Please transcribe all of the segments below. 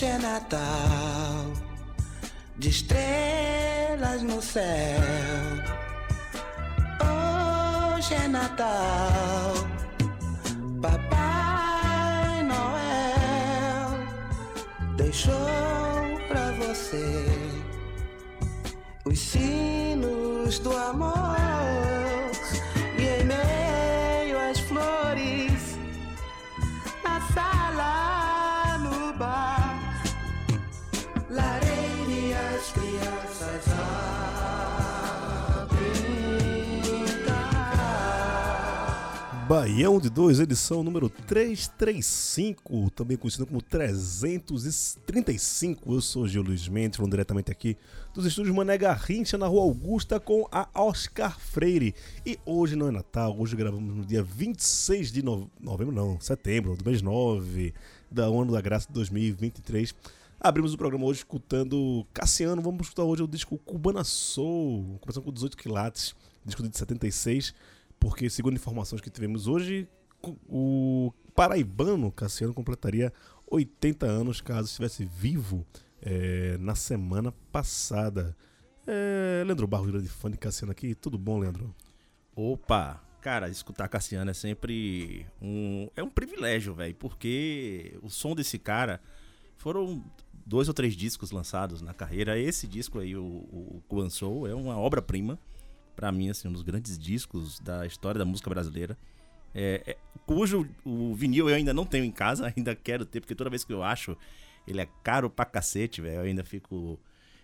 Hoje é Natal, de estrelas no céu. Hoje é Natal, Papai Noel deixou pra você os sinos do amor Baião de 2, edição número 335, também conhecido como 335. Eu sou Gil Luiz Mendes, diretamente aqui dos estúdios Mané Garrincha, na Rua Augusta, com a Oscar Freire. E hoje não é Natal, hoje gravamos no dia 26 de nove- novembro, não, setembro, do mês 9, da ano da graça de 2023. Abrimos o programa hoje escutando Cassiano, vamos escutar hoje o disco Cubana Soul, começando com 18 quilates, disco de 76 porque segundo informações que tivemos hoje, o paraibano Cassiano completaria 80 anos caso estivesse vivo eh, na semana passada. É, Leandro Barros, grande fã de Cassiano aqui. Tudo bom, Leandro? Opa, cara, escutar Cassiano é sempre um. É um privilégio, velho, porque o som desse cara foram dois ou três discos lançados na carreira. Esse disco aí, o, o Soul, é uma obra-prima. Pra mim, assim, um dos grandes discos da história da música brasileira. É, é, cujo o vinil eu ainda não tenho em casa, ainda quero ter, porque toda vez que eu acho, ele é caro pra cacete, velho. Eu ainda fico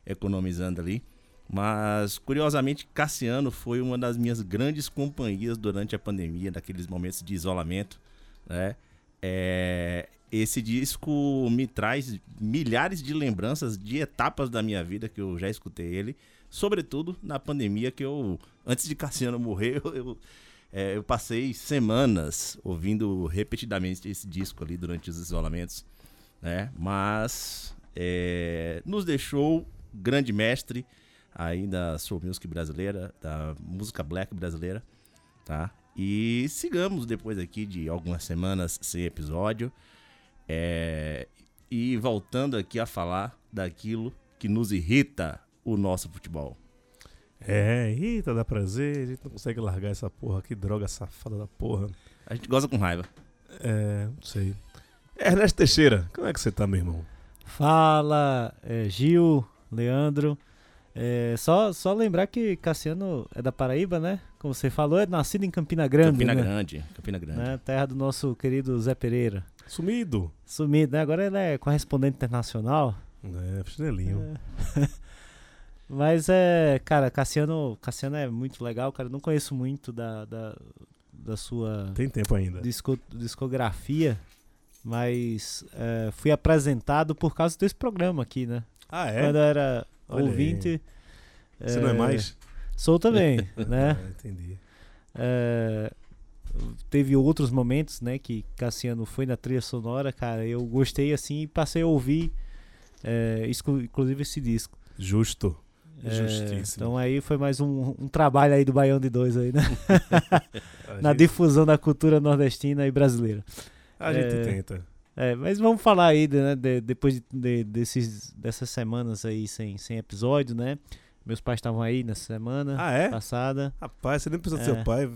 economizando ali. Mas, curiosamente, Cassiano foi uma das minhas grandes companhias durante a pandemia, naqueles momentos de isolamento, né? É, esse disco me traz milhares de lembranças de etapas da minha vida que eu já escutei ele, sobretudo na pandemia que eu, antes de Cassiano morrer, eu, é, eu passei semanas ouvindo repetidamente esse disco ali durante os isolamentos, né? Mas é, nos deixou grande mestre aí da soul music brasileira, da música black brasileira, tá? E sigamos depois aqui de algumas semanas sem episódio, é, e voltando aqui a falar daquilo que nos irrita o nosso futebol. É, eita, dá prazer. A gente não consegue largar essa porra. Que droga safada da porra. A gente goza com raiva. É, não sei. Ernesto Teixeira, como é que você tá, meu irmão? Fala, é, Gil, Leandro. É, só, só lembrar que Cassiano é da Paraíba, né? Como você falou, é nascido em Campina Grande, Campina né? Grande, Campina Grande. Né? Terra do nosso querido Zé Pereira. Sumido. Sumido, né? Agora ele é correspondente internacional. É, chinelinho. Mas é, cara, Cassiano, Cassiano é muito legal, cara. Eu não conheço muito da, da, da sua Tem tempo ainda. disco- discografia, mas é, fui apresentado por causa desse programa aqui, né? Ah, é? Quando eu era Olha aí. ouvinte. Você não é mais? Sou também, né? Ah, entendi. É, teve outros momentos, né, que Cassiano foi na trilha sonora, cara. Eu gostei assim e passei a ouvir, é, exclu- inclusive esse disco. Justo. É, Justíssimo. então aí foi mais um, um trabalho aí do Baião de Dois aí, né? Na gente- difusão da cultura nordestina e brasileira. A gente é, tenta. É, mas vamos falar aí, né, de- depois de, de- desses, dessas semanas aí sem, sem episódio, né? Meus pais estavam aí nessa semana Ah, é? passada. Rapaz, você nem precisa do É. seu pai.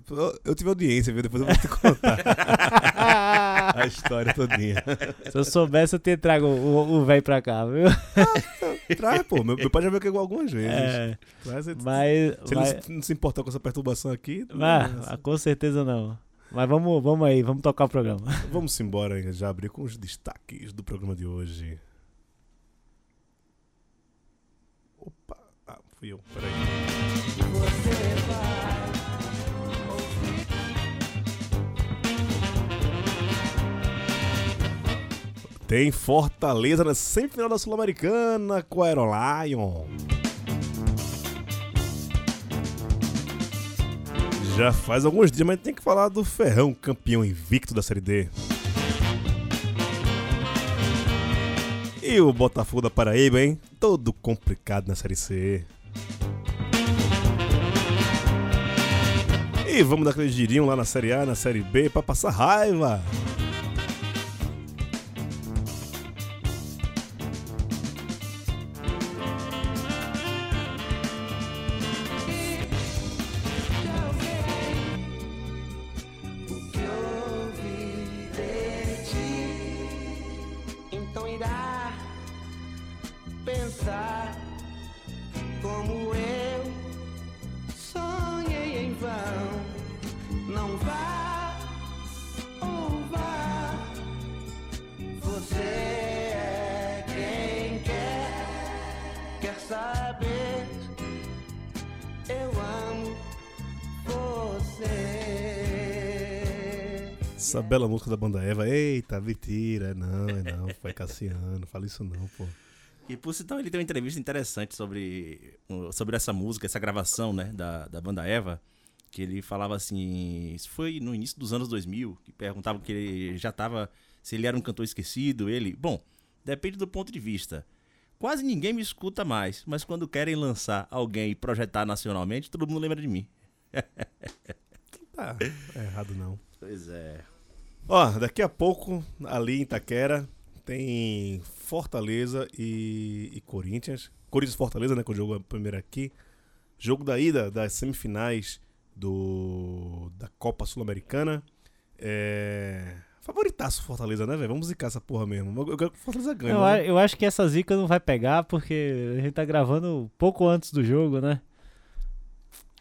Eu, tive audiência, viu? Depois eu vou te contar a história todinha. Se eu soubesse, eu teria trago o o velho pra cá, viu? Traz, pô. Meu, meu pai já veio aqui algumas vezes. É, Traz, se mas, se mas, ele não se importar com essa perturbação aqui, mas- ah, com certeza não. Mas vamos, vamos aí, vamos tocar o programa. vamos embora já abrir com os destaques do programa de hoje. Opa, ah, fui eu, peraí. Tem Fortaleza na semifinal da Sul-Americana com a Aerolion. Já faz alguns dias, mas tem que falar do Ferrão, campeão invicto da Série D. E o Botafogo da Paraíba, hein? Todo complicado na Série C. E vamos dar aquele girinho lá na Série A, na Série B, pra passar raiva. Bela música da banda Eva. Eita, mentira. É Não, é não. Foi Cassiano. Fala isso não, pô. E por sinal, ele tem uma entrevista interessante sobre, sobre essa música, essa gravação, né, da, da banda Eva, que ele falava assim, isso foi no início dos anos 2000, que perguntavam que ele já tava, se ele era um cantor esquecido, ele, bom, depende do ponto de vista. Quase ninguém me escuta mais, mas quando querem lançar alguém e projetar nacionalmente, todo mundo lembra de mim. Tá, é errado não. Pois é. Ó, daqui a pouco, ali em Itaquera, tem Fortaleza e, e Corinthians. Corinthians e Fortaleza, né? Que eu jogo primeiro aqui. Jogo da ida das semifinais do da Copa Sul-Americana. É. Favoritaço Fortaleza, né, velho? Vamos zicar essa porra mesmo. Eu quero que Fortaleza ganhe. Eu, né? eu acho que essa zica não vai pegar porque a gente tá gravando pouco antes do jogo, né?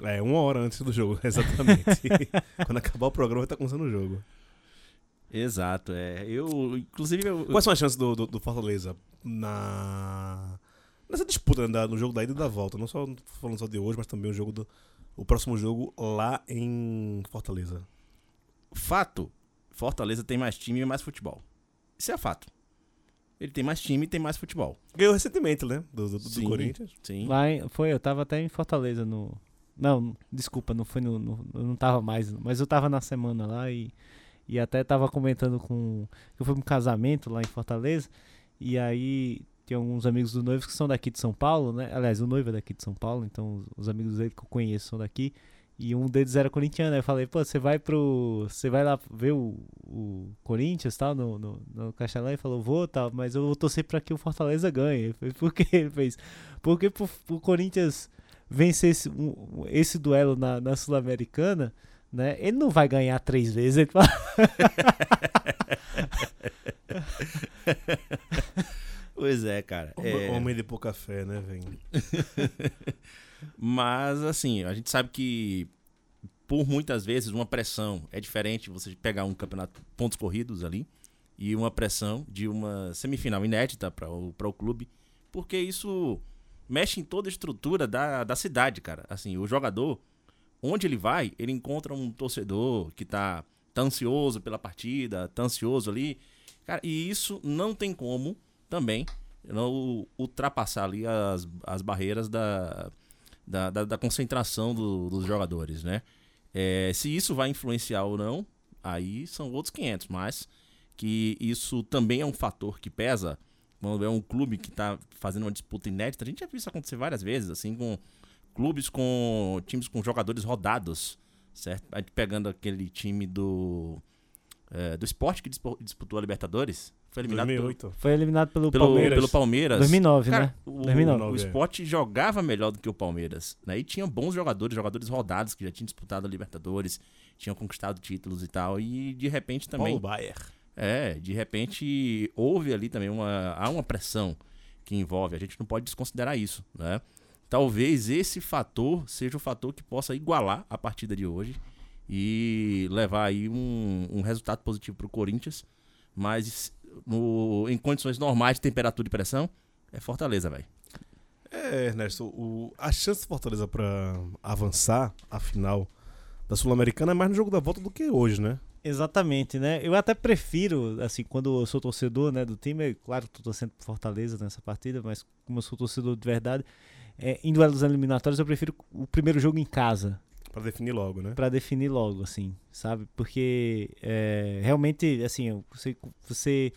É, uma hora antes do jogo, exatamente. Quando acabar o programa, vai estar começando o jogo. Exato, é. Eu, inclusive, eu, Quais são as chances do, do, do Fortaleza na nessa disputa né, no jogo da ida e da volta? Não só falando só de hoje, mas também o jogo do o próximo jogo lá em Fortaleza. Fato, Fortaleza tem mais time e mais futebol. Isso é fato. Ele tem mais time e tem mais futebol. Ganhou recentemente, né? Do, do, do Sim. Corinthians. Sim. Lá em- foi, eu tava até em Fortaleza no. Não, desculpa, não foi no. no- eu não tava mais, mas eu tava na semana lá e, e até tava comentando com. Eu fui pra um casamento lá em Fortaleza e aí tem alguns amigos do noivo que são daqui de São Paulo, né? Aliás, o noivo é daqui de São Paulo, então os, os amigos dele que eu conheço são daqui. E um deles era corintiano. Aí eu falei, pô, você vai pro. Você vai lá ver o, o Corinthians tal, no, no, no Castelão? Ele falou, vou tal, mas eu vou torcer pra que o Fortaleza ganhe. Falei, por que? Ele fez, porque pro, pro Corinthians vencer esse, um- esse duelo na, na Sul-Americana, né? Ele não vai ganhar três vezes. Ele fala, Pois é, cara. É, Homem de pouca fé, né, velho? Mas, assim, a gente sabe que por muitas vezes uma pressão é diferente você pegar um campeonato pontos corridos ali e uma pressão de uma semifinal inédita para o, pra o clube, porque isso mexe em toda a estrutura da, da cidade, cara. Assim, o jogador, onde ele vai, ele encontra um torcedor que tá, tá ansioso pela partida, tá ansioso ali. Cara, e isso não tem como também não ultrapassar ali as, as barreiras da, da, da, da concentração do- dos jogadores, né? É, se isso vai influenciar ou não, aí são outros 500, mas que isso também é um fator que pesa quando é um clube que tá fazendo uma disputa inédita. A gente já viu isso acontecer várias vezes, assim, com clubes com times com jogadores rodados, certo? A gente pegando aquele time do é, do esporte que disputou a Libertadores, foi eliminado pelo- 2008. foi eliminado pelo, pelo, Palmeiras. pelo Palmeiras. 2009, Cara, né? O, 2009, o é. Sport jogava melhor do que o Palmeiras. Né? E tinha bons jogadores, jogadores rodados que já tinham disputado a Libertadores, tinham conquistado títulos e tal. E de repente também. Paulo Baier. É, de repente houve ali também uma. Há uma pressão que envolve. A gente não pode desconsiderar isso, né? Talvez esse fator seja o fator que possa igualar a partida de hoje e levar aí um, um resultado positivo para o Corinthians. Mas no- em condições normais de temperatura e pressão, é Fortaleza, velho. É, Ernesto, o, a chance do Fortaleza pra avançar a final da Sul-Americana é mais no jogo da volta do que hoje, né? Exatamente, né? Eu até prefiro, assim, quando eu sou torcedor né, do time, eu, claro, tô torcendo por Fortaleza nessa partida, mas como eu sou torcedor de verdade, é, em duelos eliminatórios eu prefiro o primeiro jogo em casa, Pra definir logo, né? Pra definir logo, assim, sabe? Porque é, realmente, assim, você, você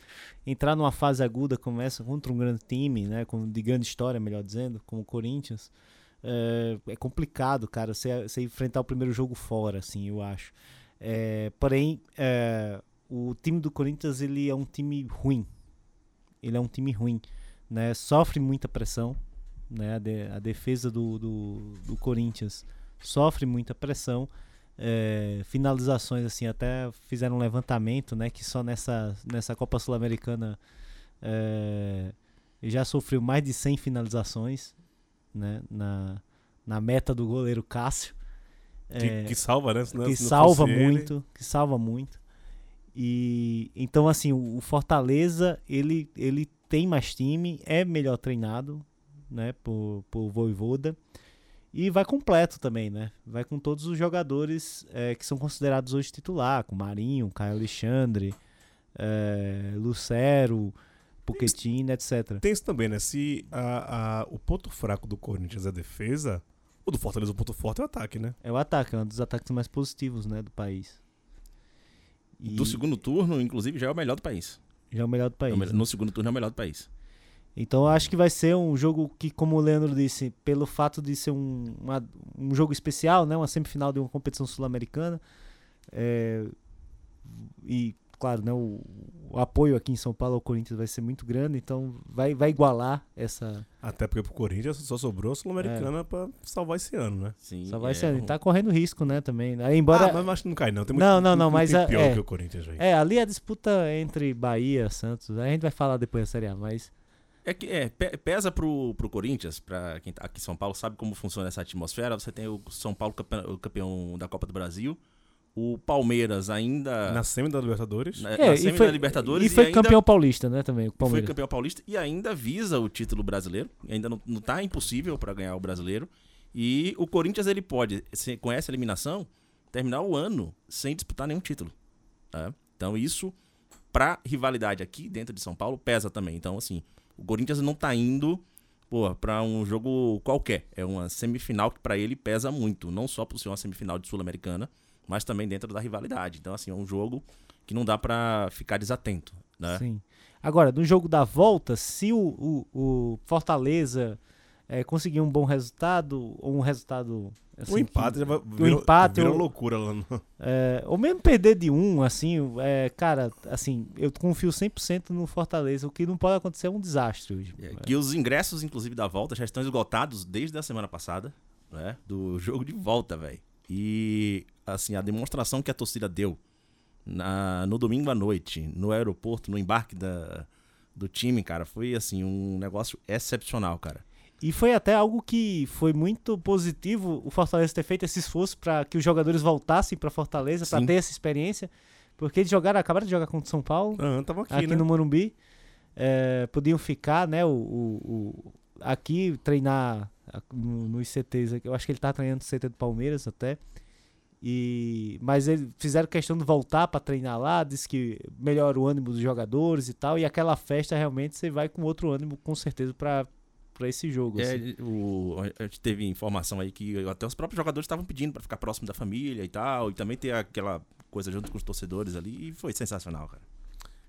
entrar numa fase aguda, começa contra um grande time, né? Com, de grande história, melhor dizendo, como o Corinthians, é, é complicado, cara, você, você enfrentar o primeiro jogo fora, assim, eu acho. É, porém, é, o time do Corinthians, ele é um time ruim. Ele é um time ruim, né? Sofre muita pressão, né? A, de, a defesa do, do, do Corinthians sofre muita pressão. É, finalizações assim até fizeram um levantamento né que só nessa nessa Copa Sul-Americana é, já sofreu mais de 100 finalizações né na, na meta do goleiro Cássio que, é, que salva né que salva fosse ele- muito, que salva muito. E então assim, o o Fortaleza, ele ele tem mais time, é melhor treinado, né, por por Voivoda. E vai completo também, né? Vai com todos os jogadores eh, que são considerados hoje titular, com Marinho, Caio Alexandre, eh, Lucero, Pochettino, etc. Tem isso também, né? Se a, a- o ponto fraco do Corinthians é a defesa, o do Fortaleza, o ponto forte é o ataque, né? É o ataque, é um dos ataques mais positivos, né, do país. E Do segundo turno, inclusive, já é o melhor do país. já é o melhor do É país. o me- né? No segundo turno é o melhor do país. Então eu acho que vai ser um jogo que, como o Leandro disse, pelo fato de ser um, uma- um jogo especial, né, uma semifinal de uma competição sul-americana, é, e claro, né, o, o apoio aqui em São Paulo ao Corinthians vai ser muito grande, então vai, vai igualar essa. Até porque pro Corinthians só sobrou a Sul-Americana É. pra salvar esse ano, né? Sim, Só vai é, ser. um- Tá correndo risco, né, também. Aí, embora. Ah, mas acho que não cai, não. Tem muito, Não, não, não, muito mas a- pior é. que o Corinthians, velho. É, ali a disputa entre Bahia, Santos, aí a gente vai falar depois da Série A, mas. É que é, pe- pesa pro, pro Corinthians, pra quem tá aqui em São Paulo sabe como funciona essa atmosfera. Você tem o São Paulo campeão, o campeão da Copa do Brasil, o Palmeiras ainda Na semi da Libertadores. na, É, na e semi foi, da Libertadores e foi ainda campeão paulista, né, também, o foi Palmeiras. campeão paulista e ainda visa o título brasileiro. Ainda não, não tá impossível para ganhar o brasileiro. E o Corinthians ele pode, com essa eliminação, terminar o ano sem disputar nenhum título. tá? Então isso pra rivalidade aqui dentro de São Paulo pesa também. Então assim, o Corinthians não tá indo pô, para um jogo qualquer. É uma semifinal que pra ele pesa muito, não só por ser uma semifinal de Sul-Americana, mas também dentro da rivalidade. Então assim, é um jogo que não dá pra ficar desatento, né? Sim. Agora, no jogo da volta, se o, o, o Fortaleza é, conseguir um bom resultado, ou um resultado. assim, o empate que- já vai, o virou, empate, virou o- loucura lá no... é, ou mesmo perder de um, assim, é, cara, assim, eu confio 100% no Fortaleza. O que não pode acontecer é um desastre hoje. É, que os ingressos, inclusive, da volta já estão esgotados desde a semana passada, né? Do jogo de volta, velho. E, assim, a demonstração que a torcida deu na, no domingo à noite, no aeroporto, no embarque da, do time, cara, foi, assim, um negócio excepcional, cara. E foi até algo que foi muito positivo o Fortaleza ter feito esse esforço para que os jogadores voltassem para Fortaleza, para ter essa experiência. Porque eles jogaram, acabaram de jogar contra o São Paulo. Ah, aqui, aqui né? no Morumbi. É, podiam ficar, né? O, o- o- aqui treinar no- nos CTs. aqui. Eu acho que ele tá treinando no CT do Palmeiras até. E, mas eles fizeram questão de voltar para treinar lá, disse que melhora o ânimo dos jogadores e tal. E aquela festa realmente você vai com outro ânimo, com certeza, para esse jogo. assim. É, o, a gente teve informação aí que até os próprios jogadores estavam pedindo pra ficar próximo da família e tal, e também ter aquela coisa junto com os torcedores ali, e foi sensacional, cara.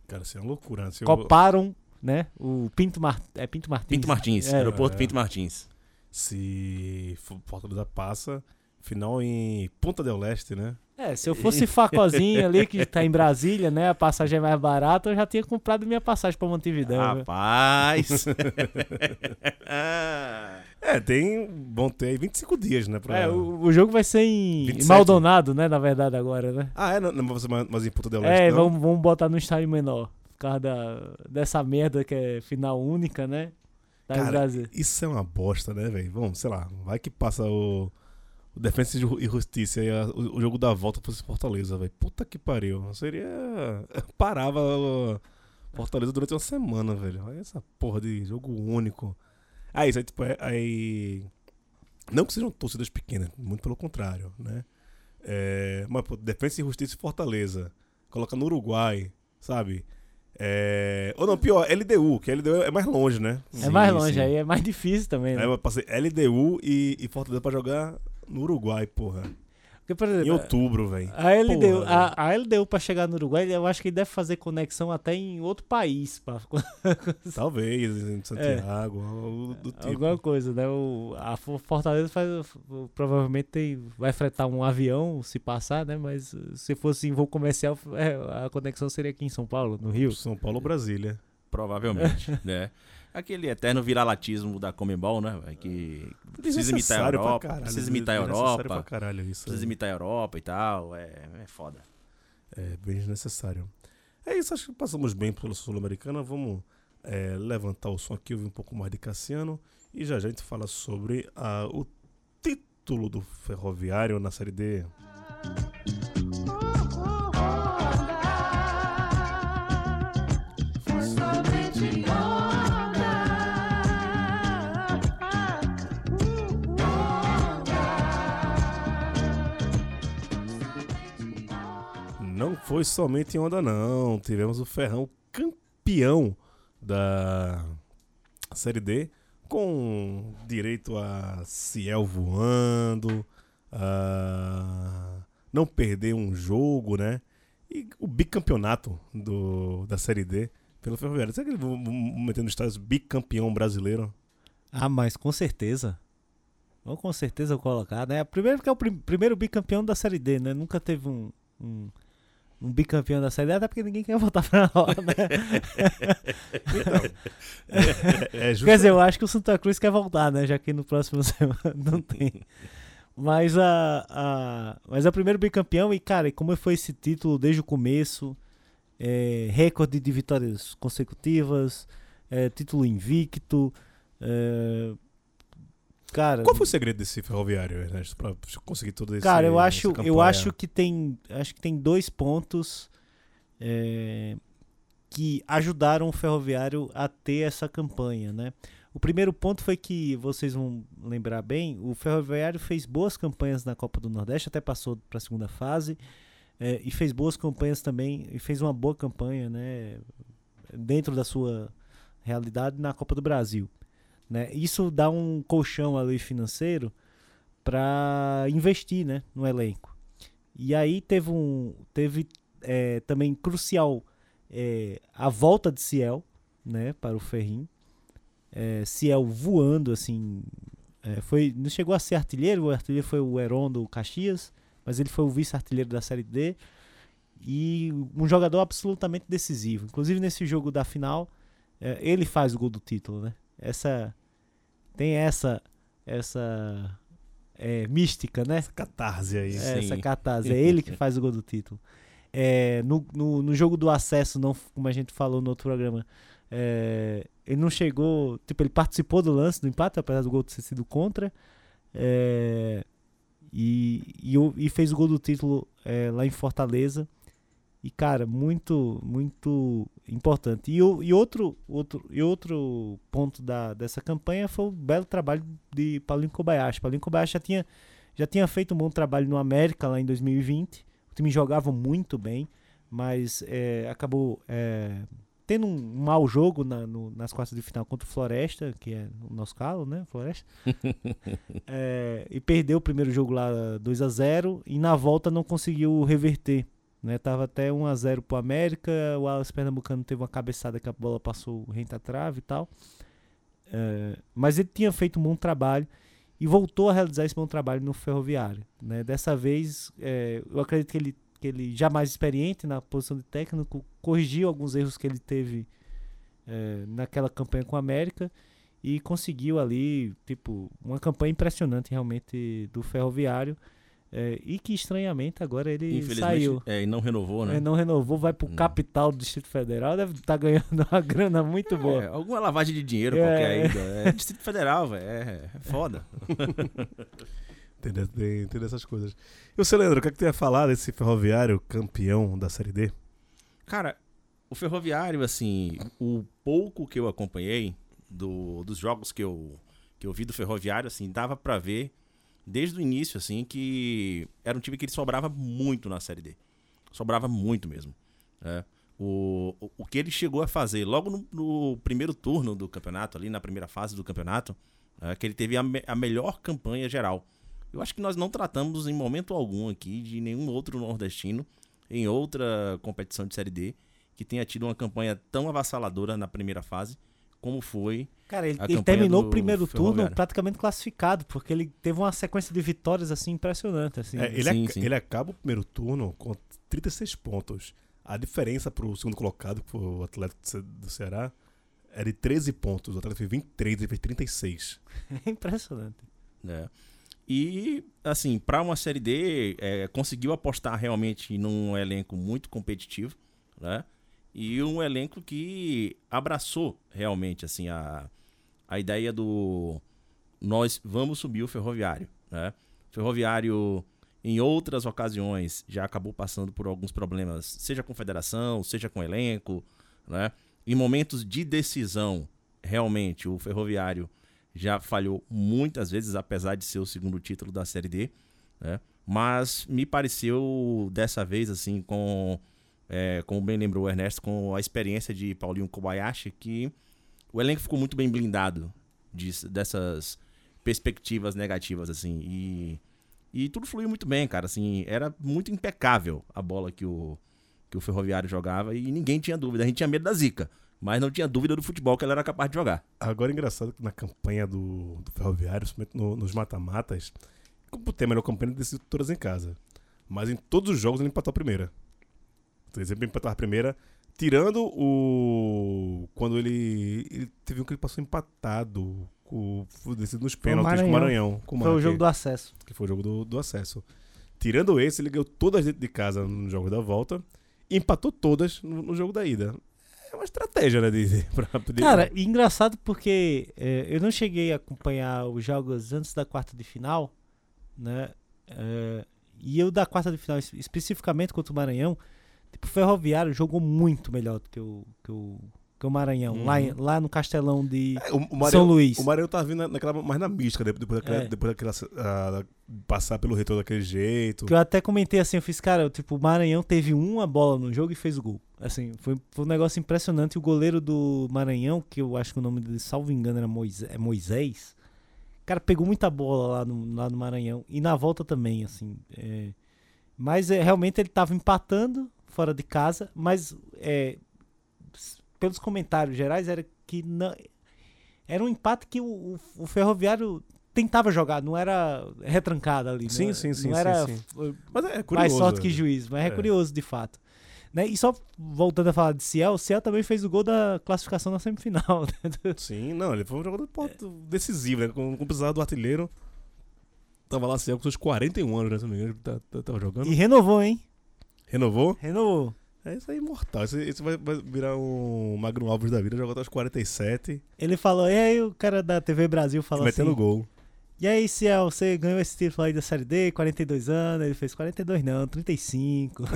Cara, isso é uma loucura. né? Se eu- Coparam, né? O Pinto, Mar... é Pinto Martins. Pinto Martins, É. aeroporto É. Pinto Martins. Se for- Fortaleza passa, final em Ponta del Leste, né? É, se eu fosse Facozinho ali, que tá em Brasília, né? A passagem é mais barata, eu já tinha comprado minha passagem pra Montevidéu. né? Rapaz! É, tem. Ter aí 25 dias, né? Pra... É, o, o jogo vai ser em 27. Maldonado, né? Na verdade, agora, né? Ah, é? Não, não, mas, mas em Ponta del Leste. É, não? vamos, vamos botar no estádio menor. Por causa da, dessa merda que é final única, né? Da Cara, Brasil. Isso é uma bosta, né, velho? Vamos, sei lá. Vai que passa o. O Defensa e Justiça e a- o, o jogo da volta pro Fortaleza, velho. Puta que pariu. Seria. Parava Fortaleza durante uma semana, velho. Olha essa porra de jogo único. Aí, isso aí, tipo, é- aí. Não que sejam torcidas pequenas, muito pelo contrário, né? É, mas, pô, Defensa e Justiça e Fortaleza. coloca no Uruguai, sabe? É... Ou não, pior, LDU, que LDU é mais longe, né? É mais Sim, longe, sim. aí é mais difícil também, né? Aí eu passei LDU e, e Fortaleza pra jogar no Uruguai, porra. Porque, por Em exemplo, outubro, velho. a LDU, a, a LDU pra chegar no Uruguai, eu acho que ele deve fazer conexão até em outro país, pra, Talvez, em Santiago, algo do tipo. É. alguma coisa, né? O, a Fo- Fortaleza faz, provavelmente tem, vai fretar um avião se passar, né? Mas uh, se fosse em voo comercial, é, a conexão seria aqui em São Paulo, no Rio. São Paulo, Brasília. Provavelmente, né? Aquele eterno viralatismo da Comembol, né? velho, Que precisa imitar a Europa, caralho, precisa imitar a Europa, caralho isso. precisa imitar a Europa e tal, é, é foda. É bem desnecessário. É isso, acho que passamos bem pela Sul-Americana. Vamos é, levantar o som aqui, ouvir um pouco mais de Cassiano. E já já a gente fala sobre ah, o título do Ferroviário na Série D. foi somente em onda, não. Tivemos o Ferrão campeão da Série D, com direito a Ciel voando, a não perder um jogo, né? E o bicampeonato do, da Série D pelo Ferroviário. Será que eles vão no estádio bicampeão brasileiro? Ah, mas com certeza. Vou com certeza colocar, né? Primeiro que é o prim- primeiro bicampeão da Série D, né? Nunca teve um, um, um bicampeão da Série até porque ninguém quer voltar pra lá, né? É, é justo. Quer dizer, eu acho que o Santa Cruz quer voltar, né? Já que no próximo semana não tem. Mas a, a, mas é o primeiro bicampeão e, cara, e como foi esse título desde o começo, é, recorde de vitórias consecutivas, é, título invicto, é, cara... Qual foi o segredo desse Ferroviário, Ernesto, pra conseguir tudo isso? Cara, eu acho, eu acho que tem, acho que tem dois pontos é, que ajudaram o Ferroviário a ter essa campanha, né? O primeiro ponto foi que vocês vão lembrar bem, o Ferroviário fez boas campanhas na Copa do Nordeste, até passou para a segunda fase é, e fez boas campanhas também e fez uma boa campanha, né? Dentro da sua realidade na Copa do Brasil, né? Isso dá um colchão ali financeiro para investir né, no elenco. E aí teve um teve é, também crucial é, a volta de Ciel né, para o Ferrim. É, Ciel voando assim. é, foi, não chegou a ser artilheiro, o artilheiro foi o Heron do Caxias, mas ele foi o vice-artilheiro da Série D. E um jogador absolutamente decisivo. Inclusive nesse jogo da final, é, ele faz o gol do título, né? Essa tem essa essa é, mística, né? Catarse aí. É, essa catarse. É ele que faz o gol do título. É, no, no, no jogo do acesso, não, como a gente falou no outro programa, é, ele não chegou. Tipo, ele participou do lance do empate, apesar do gol ter sido contra. é, e, e, e fez o gol do título é, lá em Fortaleza. E, cara, muito, muito importante. E, o- e, outro, outro, e outro ponto da, dessa campanha foi o belo trabalho de Paulinho Kobayashi. Paulinho Kobayashi já tinha, já tinha feito um bom trabalho no América lá em 2020. O time jogava muito bem, mas é, acabou é, tendo um mau jogo na- no- nas quartas de final contra o Floresta, que é o nosso calo, né? Floresta. É, e perdeu o primeiro jogo lá 2 a 0 e na volta não conseguiu reverter. Né, tava até 1 a 0 pro América, o Alas Pernambucano teve uma cabeçada que a bola passou rente à trave e tal. É, mas ele tinha feito um bom trabalho e voltou a realizar esse bom trabalho no Ferroviário. Né? Dessa vez, é, eu acredito que ele, que ele, já mais experiente na posição de técnico, corrigiu alguns erros que ele teve é, naquela campanha com a América e conseguiu ali, tipo, uma campanha impressionante realmente do Ferroviário. É, e que estranhamente agora ele saiu. é, e não renovou, né? É, não renovou, vai pro Hum. capital do Distrito Federal, deve estar ganhando uma grana muito boa. É, alguma lavagem de dinheiro É. qualquer ainda. É Distrito Federal, velho. É, é foda. Tem, de- tem, tem dessas coisas. E você, Leandro, o que, é que tu ia falar desse ferroviário campeão da Série D? Cara, o Ferroviário, assim, o pouco que eu acompanhei do, dos jogos que eu, que eu vi do Ferroviário, assim, dava pra ver desde o início, assim, que era um time que ele sobrava muito na Série D. Sobrava muito mesmo. né? O, o, o que ele chegou a fazer logo no, no primeiro turno do campeonato, ali na primeira fase do campeonato, é que ele teve a, me- a melhor campanha geral. Eu acho que nós não tratamos em momento algum aqui de nenhum outro nordestino em outra competição de Série D que tenha tido uma campanha tão avassaladora na primeira fase como foi. Cara, ele, A ele terminou o primeiro turno praticamente classificado, porque ele teve uma sequência de vitórias assim impressionante. Assim. É, ele, Sim, ac- sim. ele acaba o primeiro turno com 36 pontos. A diferença pro segundo colocado, que foi o Atlético do Ce- do Ceará, era de 13 pontos. O Atlético fez 23, ele fez 36. É impressionante. né? E, assim, para uma Série D, é, conseguiu apostar realmente num elenco muito competitivo, né? E um elenco que abraçou realmente, assim, a, a ideia do nós vamos subir o Ferroviário, né? Ferroviário, em outras ocasiões, já acabou passando por alguns problemas, seja com federação, seja com elenco, né? Em momentos de decisão, realmente, o Ferroviário já falhou muitas vezes, apesar de ser o segundo título da Série D, né? Mas me pareceu dessa vez, assim, com, é, como bem lembrou o Ernesto, com a experiência de Paulinho Kobayashi, que o elenco ficou muito bem blindado dessas perspectivas negativas, assim, e, e tudo fluiu muito bem, cara, assim, era muito impecável a bola que o, que o Ferroviário jogava e ninguém tinha dúvida, a gente tinha medo da zica, mas não tinha dúvida do futebol que ele era capaz de jogar. Agora engraçado que na campanha do, do Ferroviário, principalmente no- nos mata-matas, como tem a melhor campanha, ele decidiu todas em casa. Mas em todos os jogos ele empatou a primeira. Ele sempre empatava a primeira, tirando o. Quando ele. Ele teve um que ele passou empatado. Com, decidido nos pênaltis com o Maranhão. Maranhão. Com o Foi o jogo do acesso. Que foi o jogo do, do acesso. Tirando esse, ele ganhou todas dentro de casa no jogo da volta e empatou todas no, no jogo da ida. É uma estratégia, né? De, de, pra poder- Cara, engraçado porque é, eu não cheguei a acompanhar os jogos antes da quarta de final, né? É, e eu da quarta de final, es- especificamente contra o Maranhão, tipo, o Ferroviário jogou muito melhor do que o, que o, que o Maranhão. Lá, em- lá no Castelão de É, o, o São Maranhão, Luís. O Maranhão tá vindo na- naquela, mais na mística, depois, depois daquela, É. depois daquela ah, passar pelo retorno daquele jeito. Que eu até comentei assim, eu fiz, cara, tipo, o Maranhão teve uma bola no jogo e fez o gol. Assim, foi, foi um negócio impressionante. E o goleiro do Maranhão, que eu acho que o nome dele, salvo engano, era Moisés, é Moisés. Cara, pegou muita bola lá no, lá no Maranhão. E na volta também, assim. é. Mas é, realmente ele tava empatando fora de casa, mas é, pelos comentários gerais era que não, era um empate que o, o- Ferroviário tentava jogar, não era retrancado ali. Sim, não, sim, sim, Não sim, era sim. f- Mas é curioso. mais sorte que né? juiz, mas é, É. curioso de fato. Né? E só voltando a falar de Ciel, o Ciel também fez o gol da classificação na semifinal. né? Sim, não, ele foi um jogador pô, decisivo, né? Como, como precisava do artilheiro. Tava lá assim, com seus 41 anos, né? Se não me engano, ele tá- tá- tava jogando. E renovou, hein? Renovou? Renovou. É isso aí, imortal. Esse, esse vai, vai virar um Magno Alves da vida, jogar até os 47 Ele falou, e aí o cara da TV Brasil falou metendo assim, gol. e aí Ciel, você ganhou esse título aí da Série D, 42 anos, ele fez 42 não, 35.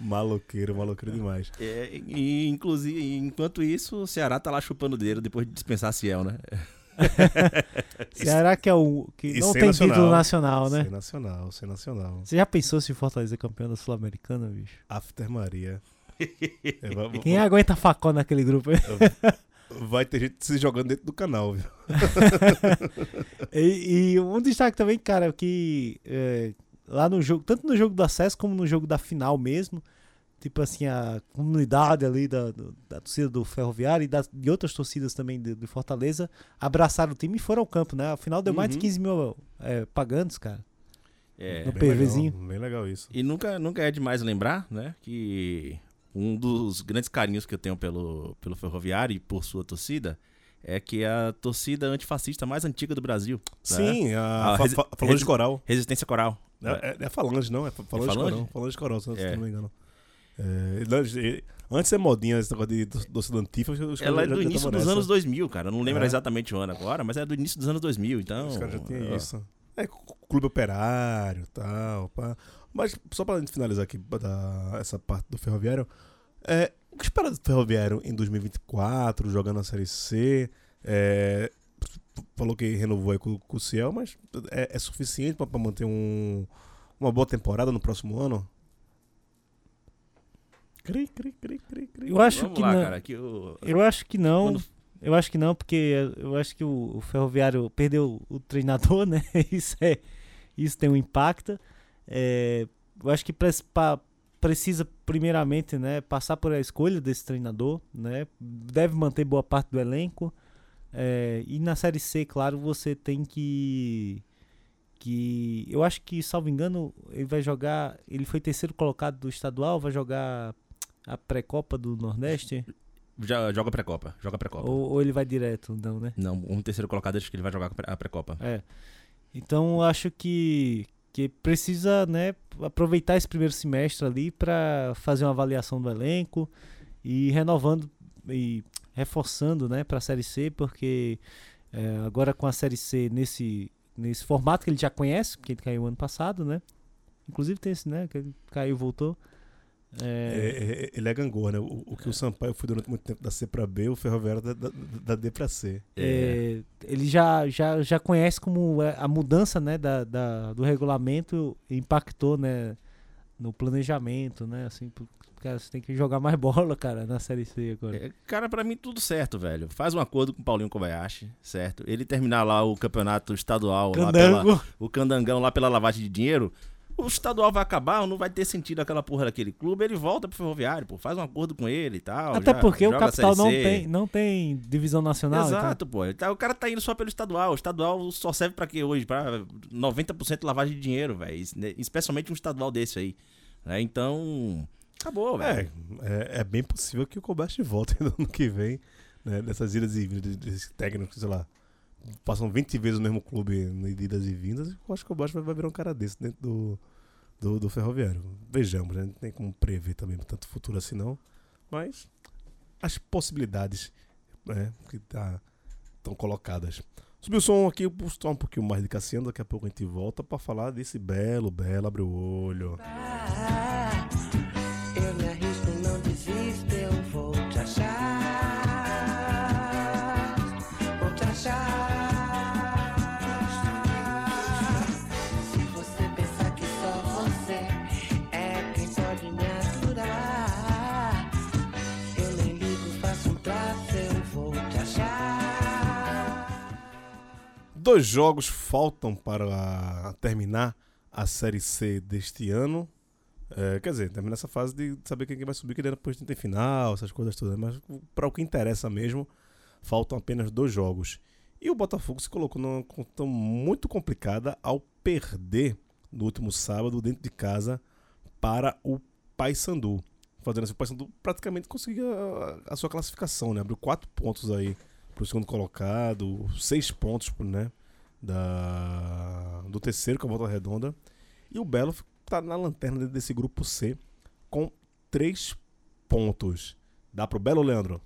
Maloqueiro, maloqueiro demais. É, e, inclusive, enquanto isso, o Ceará tá lá chupando o dedo depois de dispensar Ciel, né? Será que é o que Isso não tem nacional. título nacional, né? Sem nacional, sem nacional. Você já pensou se Fortaleza é campeão da Sul-Americana, bicho? After Maria. É, Quem aguenta facó naquele grupo? vai ter gente se jogando dentro do canal, viu? E, e um destaque também, cara, que é, lá no jogo, tanto no jogo do acesso como no jogo da final mesmo, tipo assim, a comunidade ali da, do- da torcida do Ferroviário e das, de outras torcidas também de, de Fortaleza abraçaram o time e foram ao campo, né? Afinal deu mais de Uhum. 15 mil é, pagantes, cara. É, No Bem PVzinho. legal, bem legal isso. E nunca, nunca é demais lembrar, né, que um dos grandes carinhos que eu tenho pelo, pelo Ferroviário e por sua torcida é que é a torcida antifascista mais antiga do Brasil. né? Sim, a, A fa, Falange resi- Coral. Resistência Coral. É, é, é Falange, não? É fa- Falange, Falange? Coral. Falange Coral, se, se É. não me engano. É, antes- e- antes é modinha esse negócio de do- torcida antifa. Ela é do início dos nessa. anos 2000, cara. Eu não lembro É. exatamente o ano agora, mas é do início dos anos 2000, então... Os caras já tinham isso. É, clube operário e tal. Pá. Mas só pra gente finalizar aqui da, essa parte do Ferroviário, é, o que espera do Ferroviário em 2024, jogando na Série C? É, falou que renovou aí com, com o Ciel, mas é, é suficiente pra manter um, uma boa temporada no próximo ano? Cri, cri, cri, cri, cri. Eu acho Vamos que lá, não. cara, que o... Eu acho que não. Quando- Eu acho que não, porque eu acho que o, o Ferroviário perdeu o treinador, né? Isso, é, isso tem um impacto. É, eu acho que precisa, primeiramente, né, passar por a escolha desse treinador, né? Deve manter boa parte do elenco. É, e na Série C, claro, você tem que. que Eu acho que, salvo engano, ele vai jogar. Ele foi terceiro colocado do estadual, vai jogar a pré-copa do Nordeste. Já joga pré-copa, joga pré-copa. Ou, ou ele vai direto, não, né? Não, um terceiro colocado acho que ele vai jogar a pré-copa. É. Então acho que, que precisa, né, aproveitar esse primeiro semestre ali para fazer uma avaliação do elenco e renovando e reforçando, né, para a série C, porque é, agora com a série C nesse nesse formato que ele já conhece, que ele caiu ano passado, né? Inclusive tem esse, né, que ele caiu e voltou. É, É, é, ele é gangorra, né? O, o que o Sampaio foi durante muito tempo da C pra B, o Ferroviário da, da, da D pra C. É, ele já, já, já conhece como é a mudança né, da, da- do regulamento impactou né, no planejamento, né? Assim, cara, você tem que jogar mais bola, cara, na Série C agora. É, Cara, pra mim tudo certo, velho. Faz um acordo com o Paulinho Kobayashi, certo? Ele terminar lá o campeonato estadual, lá pela, o candangão lá pela lavagem de dinheiro, o estadual vai acabar, não vai ter sentido aquela porra daquele clube, ele volta pro ferroviário, pô, faz um acordo com ele e tal. Até já porque o capital não tem, não tem divisão nacional. Exato, pô. Tá- O cara tá indo só pelo estadual. O estadual só serve pra quê hoje? Pra 90% lavagem de dinheiro, velho. Especialmente um estadual desse aí. né? Então, acabou, É, velho. é, é bem possível que o Kobashi volte no ano que vem, né? Nessas idas e vindas desses técnicos, sei lá, passam 20 vezes no mesmo clube em idas e vindas. Eu acho que o Kobashi vai, vai virar um cara desse dentro do, do, do Ferroviário. Vejamos, né? Não tem como prever também tanto futuro assim não. Mas as possibilidades né, que tá, estão colocadas. Subiu o som aqui, vou um pouquinho mais de Cassiano, daqui a pouco a gente volta pra falar desse belo, belo, abre o olho. Eu Dois jogos faltam para terminar a Série C deste ano. É, quer dizer, terminar essa fase de saber quem que vai subir, que depois tem final, essas coisas todas. Mas para o que interessa mesmo, faltam apenas dois jogos. E o Botafogo se colocou numa condição muito complicada ao perder no último sábado, dentro de casa, para o Paysandu. Fazendo assim, o Paysandu praticamente conseguiu a, a sua classificação, né? Abriu quatro pontos aí para o segundo colocado, seis pontos né, da, do terceiro, que é a Volta Redonda. E o Belo está na lanterna desse grupo C com três pontos. Dá pro Belo, Leandro?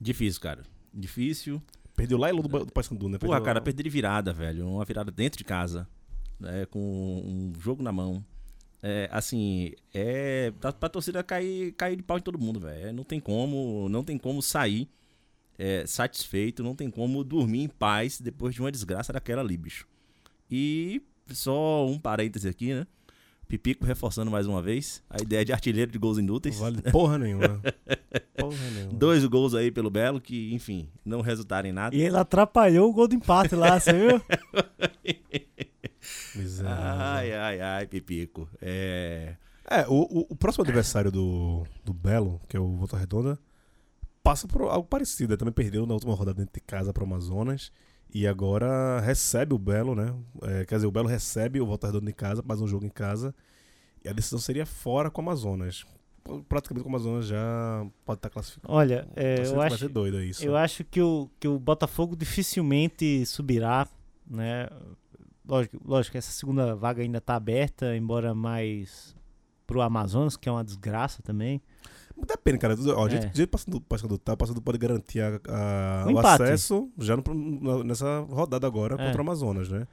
Difícil, cara. Difícil. Perdeu lá em do, do Paysandu, né? Porra, Perdeu- cara, perder de virada, velho. Uma virada dentro de casa. Né, com um jogo na mão. É, assim, é. Pra, pra torcida cair, cair de pau em todo mundo, velho. É, Não tem como. Não tem como sair é, satisfeito, não tem como dormir em paz depois de uma desgraça daquela ali, bicho. E só um parêntese aqui, né? Pipico reforçando mais uma vez a ideia de artilheiro de gols inúteis. Vale porra nenhuma. porra nenhuma. Dois gols aí pelo Belo, que, enfim, não resultaram em nada. E ele atrapalhou o gol do empate lá, você viu? Miserável. Ai, ai, ai, Pipico. É. É, o, o, o próximo adversário do, do Belo, que é o Volta Redonda, passa por algo parecido. Ele também perdeu na última rodada dentro de casa para o Amazonas. E agora recebe o Belo, né? É, quer dizer, o Belo recebe o Volta Redonda em casa, mais um jogo em casa. E a decisão seria fora com o Amazonas. Praticamente com o Amazonas já pode estar classificado. Olha, é, Torcida eu acho, doido é isso. Eu acho que o, que o Botafogo dificilmente subirá, né? Lógico, lógico, essa segunda vaga ainda tá aberta, embora mais pro Amazonas, que é uma desgraça também. Depende, cara. Ó, a gente, É. do jeito passando, passando tá, passando pode garantir a- a- Um o empate. acesso já no- nessa rodada agora É. contra o Amazonas, né?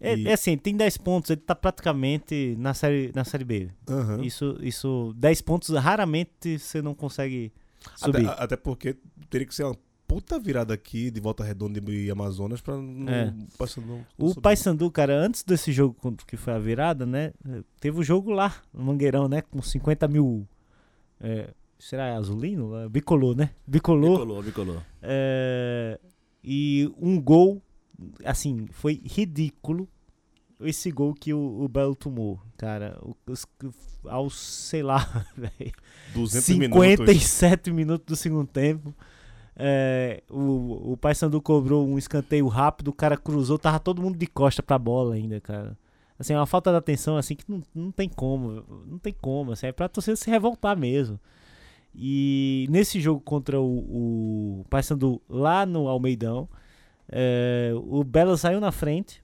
É, E- é assim, tem 10 pontos, ele tá praticamente na série, na série B. Aham. Isso, isso, 10 pontos raramente você não consegue Até, subir. a- até porque teria que ser uma puta virada aqui de Volta Redonda e Amazonas pra não, É. passando, não O. Paysandu, cara, antes desse jogo que foi a virada, né? Teve o jogo lá, no Mangueirão, né? Com 50 mil É, será azulino? É, Bicolor, né? Bicolor. Bicolor, bicolor. É, e um gol, assim, foi ridículo esse gol que o, o Belo tomou, cara. Os, aos, sei lá, velho. 200 minutos. 57 minutos do segundo tempo. É, o, o Paysandu cobrou um escanteio rápido, o cara cruzou, tava todo mundo de costa pra bola ainda, cara. Assim, é uma falta de atenção assim que não, não tem como, não tem como, assim, é pra torcida se revoltar mesmo. E nesse jogo contra o, o Paysandu lá no Almeidão, é, o Belo saiu na frente,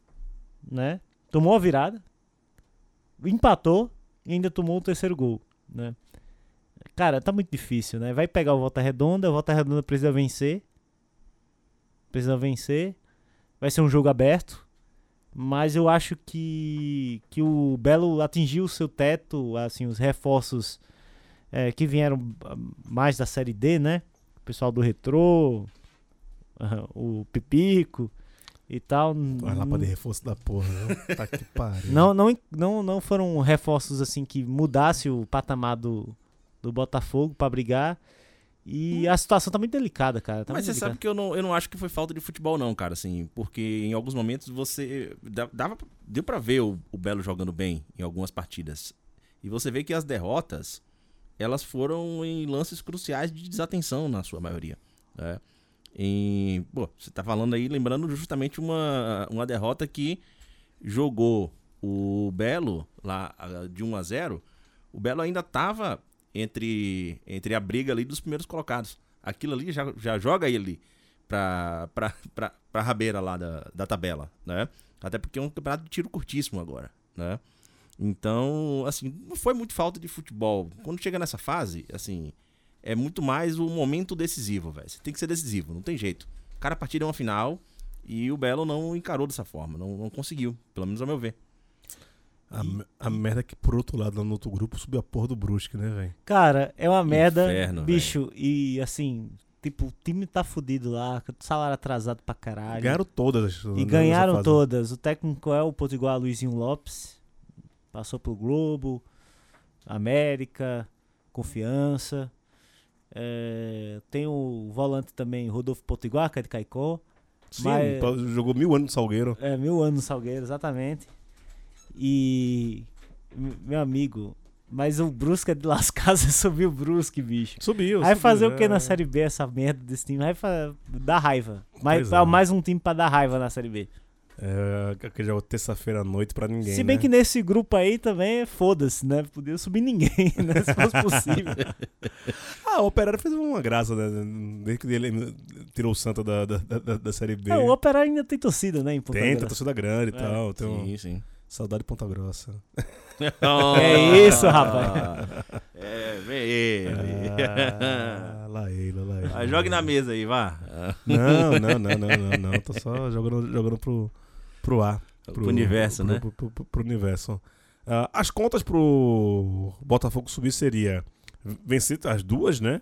né? Tomou a virada, empatou e ainda tomou o terceiro gol, né? Cara, tá muito difícil, né? Vai pegar o Volta Redonda, o Volta Redonda precisa vencer. Precisa vencer. Vai ser um jogo aberto. Mas eu acho que, que o Belo atingiu o seu teto, assim, os reforços é, que vieram ah, mais da Série D, né? O pessoal do Retrô, o Pipico e tal. Vai lá pra de reforço da porra, né? Tá que pariu. Não, não, não, não foram reforços assim que mudasse o patamar do, do Botafogo pra brigar. E a situação tá muito delicada, cara. Tá Mas você sabe delicada. que eu não, eu não acho que foi falta de futebol, não, cara, assim, porque em alguns momentos você. da- Dava, deu pra ver o, o Belo jogando bem em algumas partidas. E você vê que as derrotas, elas foram em lances cruciais de desatenção, na sua maioria. Né? Em, pô, você tá falando aí, lembrando justamente uma, uma derrota que jogou o Belo lá de 1 a 0 o Belo ainda tava entre, entre a briga ali dos primeiros colocados. Aquilo ali já, já joga ele pra, pra, pra, pra rabeira lá da, da tabela, né? Até porque é um campeonato de tiro curtíssimo agora, né? Então, assim, não foi muito falta de futebol. Quando chega nessa fase, assim, é muito mais o momento decisivo, velho. Você tem que ser decisivo, não tem jeito. Cada partida é uma final e o Belo não encarou dessa forma, não, não conseguiu, pelo menos ao meu ver. A, a merda é que, por outro lado, lá no outro grupo, subiu a porra do Brusque, né, velho? Cara, é uma merda, Inferno, bicho. E assim, tipo, o time tá fudido lá, salário atrasado pra caralho. Ganharam todas. E ganharam todas. O técnico é o Potiguar Luizinho Lopes. Passou pro Globo, América, Confiança. É, tem o volante também, Rodolfo Potiguar, que é de Caicó. Sim, Mas- jogou mil anos no Salgueiro. É, mil anos no Salgueiro, exatamente. E. Meu amigo. Mas o Brusque é de lascar, você subiu o Brusque, bicho. Subiu. Vai subiu, fazer o é. que na Série B essa merda desse time? Vai fa- dar raiva. Mais, Pois é. mais um time pra dar raiva na Série B. É, aquele jogo terça-feira à noite pra ninguém. Se bem né? que nesse grupo aí também, foda-se, né? Podia subir ninguém, né? Se fosse possível. Ah, o Operário fez uma graça, né? Desde que ele tirou o Santa da, da, da, da Série B. Ah, o Operário ainda tem torcida, né? Em Ponta Tem, Grossa. torcida grande e É. tal. Tem um- Sim, sim. Saudade de Ponta Grossa. É isso, rapaz. É, vem ele. Ah, lá ele, lá ele. Ah, jogue na mesa aí, vá. Não, não, não, não, não, não. Tô só jogando, jogando pro, pro ar. Pro universo, pro, né? Pro, pro- pro- pro universo. Ah, as contas pro Botafogo subir seria vencer as duas, né?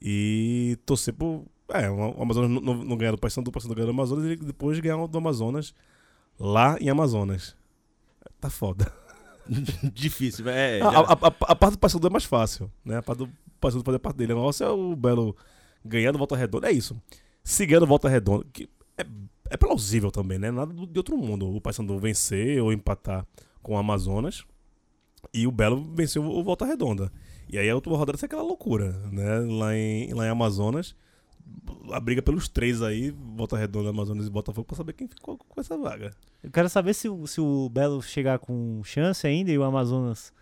E torcer pro. É, o Amazonas não, não, ganhar do Paysandu, o Paysandu ganhar do Amazonas e depois ganhar do Amazonas lá em Amazonas. Tá foda. Difícil, é. A, a, a- a parte do Paysandu é mais fácil, né? A parte do Paysandu fazer parte dele. O negócio é o Belo ganhando Volta Redonda. É isso. Se ganhando Volta Redonda, que é, é plausível também, né? Nada de outro mundo. O Paysandu vencer ou empatar com o Amazonas e o Belo venceu o Volta Redonda. E aí a última rodada é aquela loucura, né? Lá em, lá em Amazonas. A briga pelos três aí, Volta Redonda, Amazonas e Botafogo, pra saber quem ficou com essa vaga. Eu quero saber se, o- se o Belo chegar com chance ainda e o Amazonas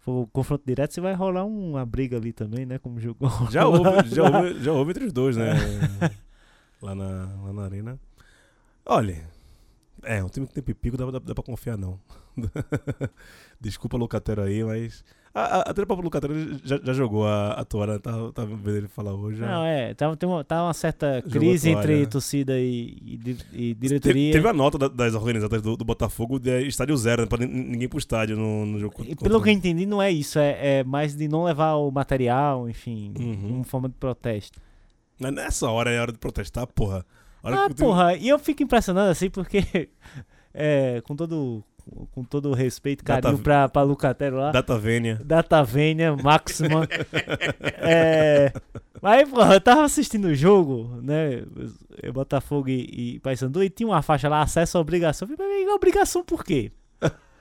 for confronto direto, se vai rolar uma briga ali também, né? Como jogou. Já houve, já houve, já houve entre os dois, né? lá, na, lá na arena. Olha, é, um time que tem pipico dá, dá, dá pra confiar, não. Desculpa o aí, mas. A, a, até o Locatero já, já jogou a, a toalha, tá, tá vendo ele falar hoje. Não, é, tá, tem uma, tá uma certa crise entre né? torcida e, e e Te- diretoria. Teve a nota da- das organizadas do, do Botafogo de estádio zero, né, pra nin- ninguém ir pro estádio no, no jogo. E pelo que eu entendi, não é isso, é, é mais de não levar o material, enfim, Uhum. como forma de protesto. Mas nessa hora é hora de protestar, porra. Ah, porra, e eu fico impressionado assim porque, é, com todo com, todo o respeito, Data- carinho pra, pra Lucatero lá. Data Vênia. Data Vênia, Maxima. é, mas, porra, eu tava assistindo o jogo, né? Botafogo e, e Paysandu, e tinha uma faixa lá, acesso à obrigação. Eu falei, mas obrigação por quê?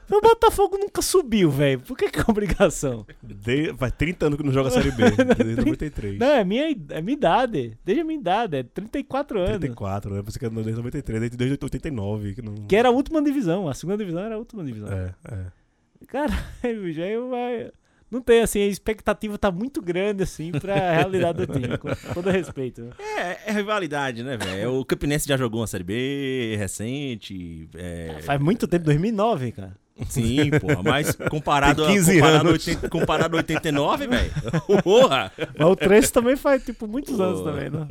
O Botafogo nunca subiu, velho. Por que, que é obrigação? De- Faz 30 anos que não joga a Série B. Desde 93. Não, é minha, é minha idade. Desde a minha idade, é 34 anos. 34, né? Pensei que era desde 93, desde desde 89. Que, não... Que era a última divisão. A segunda divisão era a última divisão. É, é. Caralho, bicho, aí vai. Não tem assim, a expectativa tá muito grande assim pra realidade do time, com todo respeito. né? É, é rivalidade, né, velho? O Campinense já jogou uma Série B recente. é, Faz muito tempo, 2009, cara. Sim, porra, mas comparado, Tem 15 a, comparado, anos. 80, comparado a 89, velho. Porra! Mas o 13 também faz, tipo, muitos anos Pô. também, né?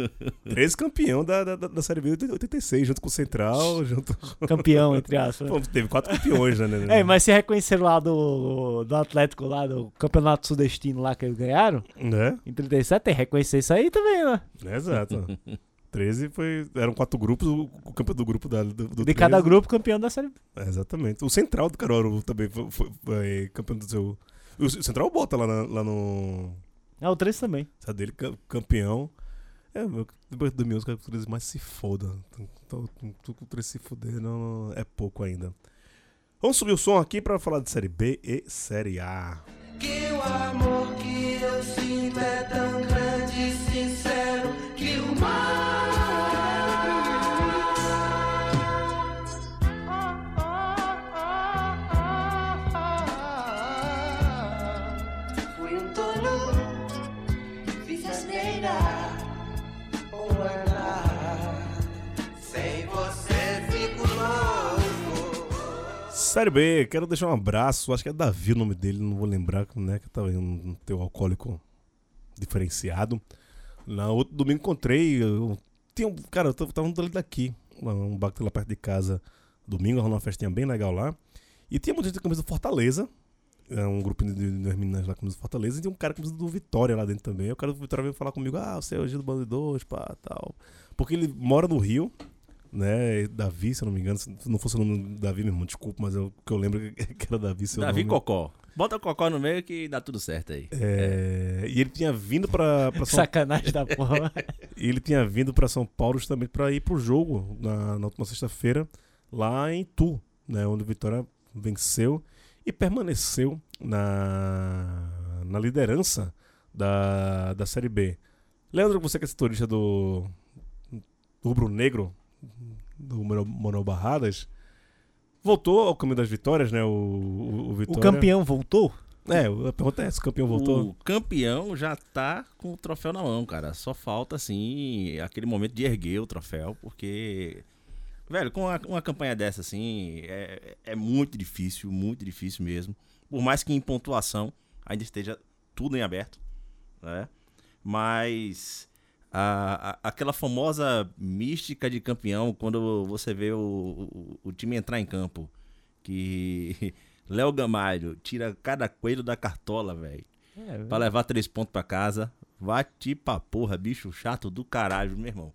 13 campeão da, da, da Série B de 86, junto com o Central, junto... Campeão, entre aspas. Pô, teve quatro campeões, né? É, mas se reconheceram lá do, do Atlético, lá do Campeonato Sudestino lá que eles ganharam, Né? em 37, tem que reconhecer isso aí também, né? Exato. 13 foi... Eram quatro grupos, o o campeão do grupo da, do, do De 13. cada grupo, campeão da série. É, exatamente. O Central do Caruaru também foi, foi- foi campeão do seu... O Central bota lá, na- lá no... Ah, o 13 também. Sabe dele, cam- campeão. É, meu, depois do meus, quero que o 13 mais se foda. Tô, tô, tô com o 13 se fuder, não, é pouco ainda. Vamos subir o som aqui pra falar de Série B e Série A. Que o amor que eu sinto é tão grande Série B, quero deixar um abraço. Acho que é Davi o nome dele, não vou lembrar, né? Que tava um teu alcoólico diferenciado. Na outro domingo encontrei. Eu, tinha cara, eu tava ali daqui. Um tem lá perto de casa. Domingo, rolou uma festinha bem legal lá. E tinha muita gente com camisa do Fortaleza. É um grupo de, de, de meninas lá com camisa do Fortaleza. E tinha um cara com camisa do Vitória lá dentro também. O cara do Vitória veio falar comigo: Ah, você é o Gil do Bando de Dois, pá, tal. Porque ele mora no Rio né? Davi, se eu não me engano. Se não fosse o nome do Davi, meu irmão, desculpa, mas eu, o que eu lembro é que era Davi, seu Davi nome. Cocó. Bota o Cocó no meio que dá tudo certo aí. É, E ele tinha vindo pra, pra São Sacanagem da porra. e ele tinha vindo pra São Paulo justamente pra ir pro jogo na, na última sexta-feira, lá em Tu, né? Onde o Vitória venceu e permaneceu na, na liderança da, da Série B. Leandro, você que é setorista do, do Rubro Negro, do Mono- Manuel Barradas, voltou ao caminho das vitórias, né? O, o, o O Vitória. campeão voltou? É, a pergunta é essa: o campeão voltou? O campeão já tá com o troféu na mão, cara. Só falta, assim, aquele momento de erguer o troféu, porque. Velho, com uma, uma campanha dessa, assim, é, é muito difícil, muito difícil mesmo. Por mais que em pontuação ainda esteja tudo em aberto, né? Mas a, a- aquela famosa mística de campeão, quando você vê o, o, o time entrar em campo, que Léo Gamalho tira cada coelho da cartola, velho. É, Pra levar três pontos pra casa. Vai te pra porra, bicho chato do caralho, meu irmão.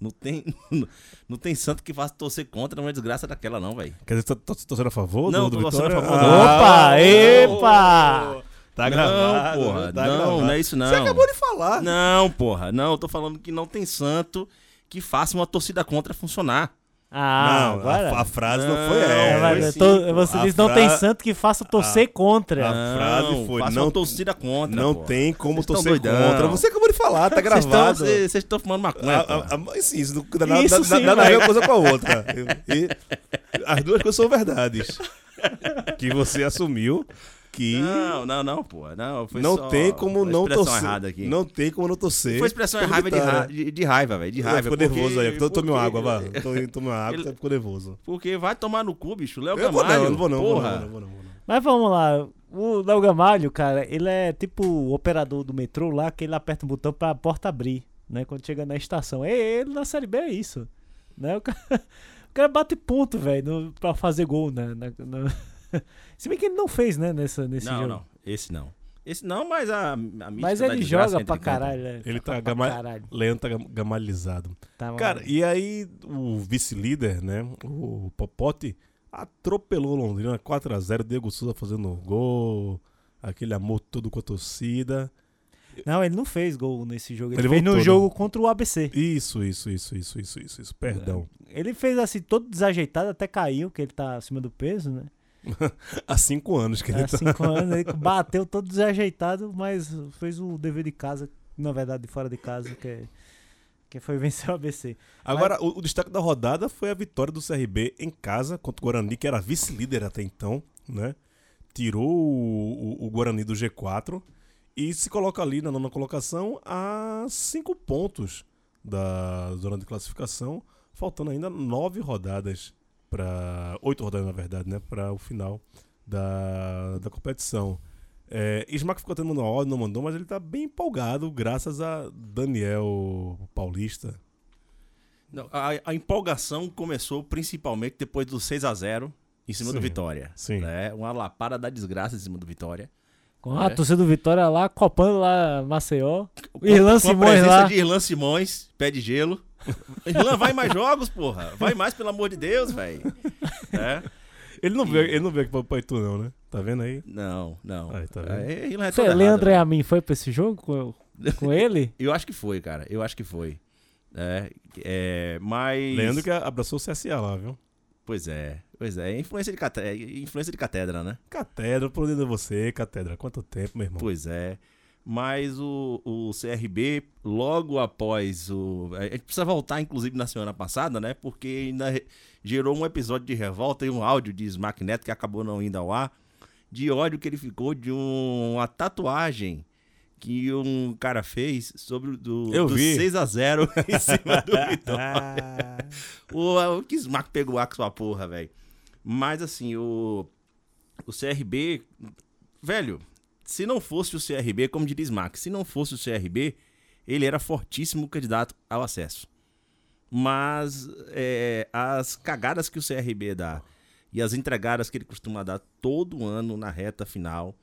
Não tem, não tem santo que faça torcer contra uma desgraça daquela, não, velho. Quer dizer, tá tá torcendo a favor Não, do, tô do torcendo a favor, Ah, Opa! Epa! Tá não, gravado, porra. tá não, gravado. não é isso, não. Você acabou de falar. Não, porra. Não, eu tô falando que não tem santo que faça uma torcida contra funcionar. Ah, não, agora. a, a frase não, Não, foi É, essa. pô. você A diz não tem fra- santo que faça torcer contra. a frase foi, faça não- uma torcida contra. Não porra. tem como torcer contra. Você acabou de falar, tá gravado. Vocês estão fumando maconha, A- a- a- mas sim, isso não dá Isso nada- sim, a ver vai. uma coisa com a outra. E as duas coisas são verdades. Que você assumiu que Não, não, não, porra. Não, foi não só tem como uma não torcer. errada aqui. Não tem como não torcer. Foi expressão errada de, ra- de, de raiva, velho. De Já raiva. ficou porque- nervoso aí. Então tome uma porque- água, vá. Então, Tome uma água, Ele- ficou nervoso. Porque vai tomar no cu, bicho. Léo Eu vou Gamalho. não, eu não vou não. Porra. não, vou não, vou não, vou não. Mas vamos lá. O Léo Gamalho, cara, ele é tipo o operador do metrô lá, que ele aperta o botão pra porta abrir, né? Quando chega na estação. E ele na Série B é isso. Né? O cara, o cara bate ponto, velho, pra fazer gol, né? Na- na- Se bem que ele não fez, né, nessa, nesse Não, jogo. não. Esse não. Esse não, mas a, a Mas ele joga pra caralho, né? Ele tá pra gama- caralho. Leandro tá gam- gamalizado. Tá, Cara, e aí o vice-líder, né, o Popote, atropelou o Londrina 4x0. Diego Souza fazendo gol. Aquele amor todo com a torcida. Não, ele não fez gol nesse jogo. Ele, Ele fez no voltou, né? jogo contra o ABC. Isso, isso, isso, isso, isso, isso, isso. Perdão. Ele fez assim, todo desajeitado, até caiu, que ele tá acima do peso, né? Há cinco anos que ele Há tá. cinco anos, ele bateu todo desajeitado, mas fez o dever de casa, na verdade, de fora de casa, que, é, que foi vencer o ABC. Agora, o, o destaque da rodada foi a vitória do CRB em casa contra o Guarani, que era vice-líder até então, né? Tirou o, o- o Guarani do G4 e se coloca ali na nona colocação a cinco pontos da zona de classificação, faltando ainda nove rodadas para oito rodadas na verdade, né? Para o final da, da competição. É, Ismael ficou tendo uma ordem, não mandou, mas ele tá bem empolgado, graças a Daniel Paulista. Não, a, a empolgação começou principalmente depois do 6 a 0 em cima do Sim, Vitória. sim. né? Uma lapada da desgraça em cima do Vitória. Com a É. torcida do Vitória lá, copando lá Maceió. Com- Irlan com a Simões presença lá. de Irlan Simões, pé de gelo. Irlan, vai mais jogos, porra. Vai mais, pelo amor de Deus, velho. É? Ele não veio, ele não veio aqui pra Paitu, não, né? Tá vendo aí? Não, não. Aí, tá vendo? É, Irlan é Você, Leandro né? Amin foi pra esse jogo com, com ele? Eu acho que foi, cara. Eu acho que foi. É, é, mas. Leandro que abraçou o CSA lá, viu? Pois é, pois é. Influência de, cate... Influência de catedra, né? Catedra, por dentro de você, Catedra. Quanto tempo, meu irmão? Pois é. Mas o, o CRB, logo após o. A gente precisa voltar, inclusive, na semana passada, né? Porque ainda re- gerou um episódio de revolta e um áudio de Smack Neto que acabou não indo ao ar. De ódio que ele ficou de um- uma tatuagem que um cara fez sobre o do, Eu do vi. 6x0 em cima do Vitória. O, o que Smack pegou ar com sua porra, velho. Mas assim, o. O CRB. Velho, se não fosse o CRB, como diria Smack, se não fosse o CRB, ele era fortíssimo candidato ao acesso. Mas é, as cagadas que o CRB dá e as entregadas que ele costuma dar todo ano na reta final,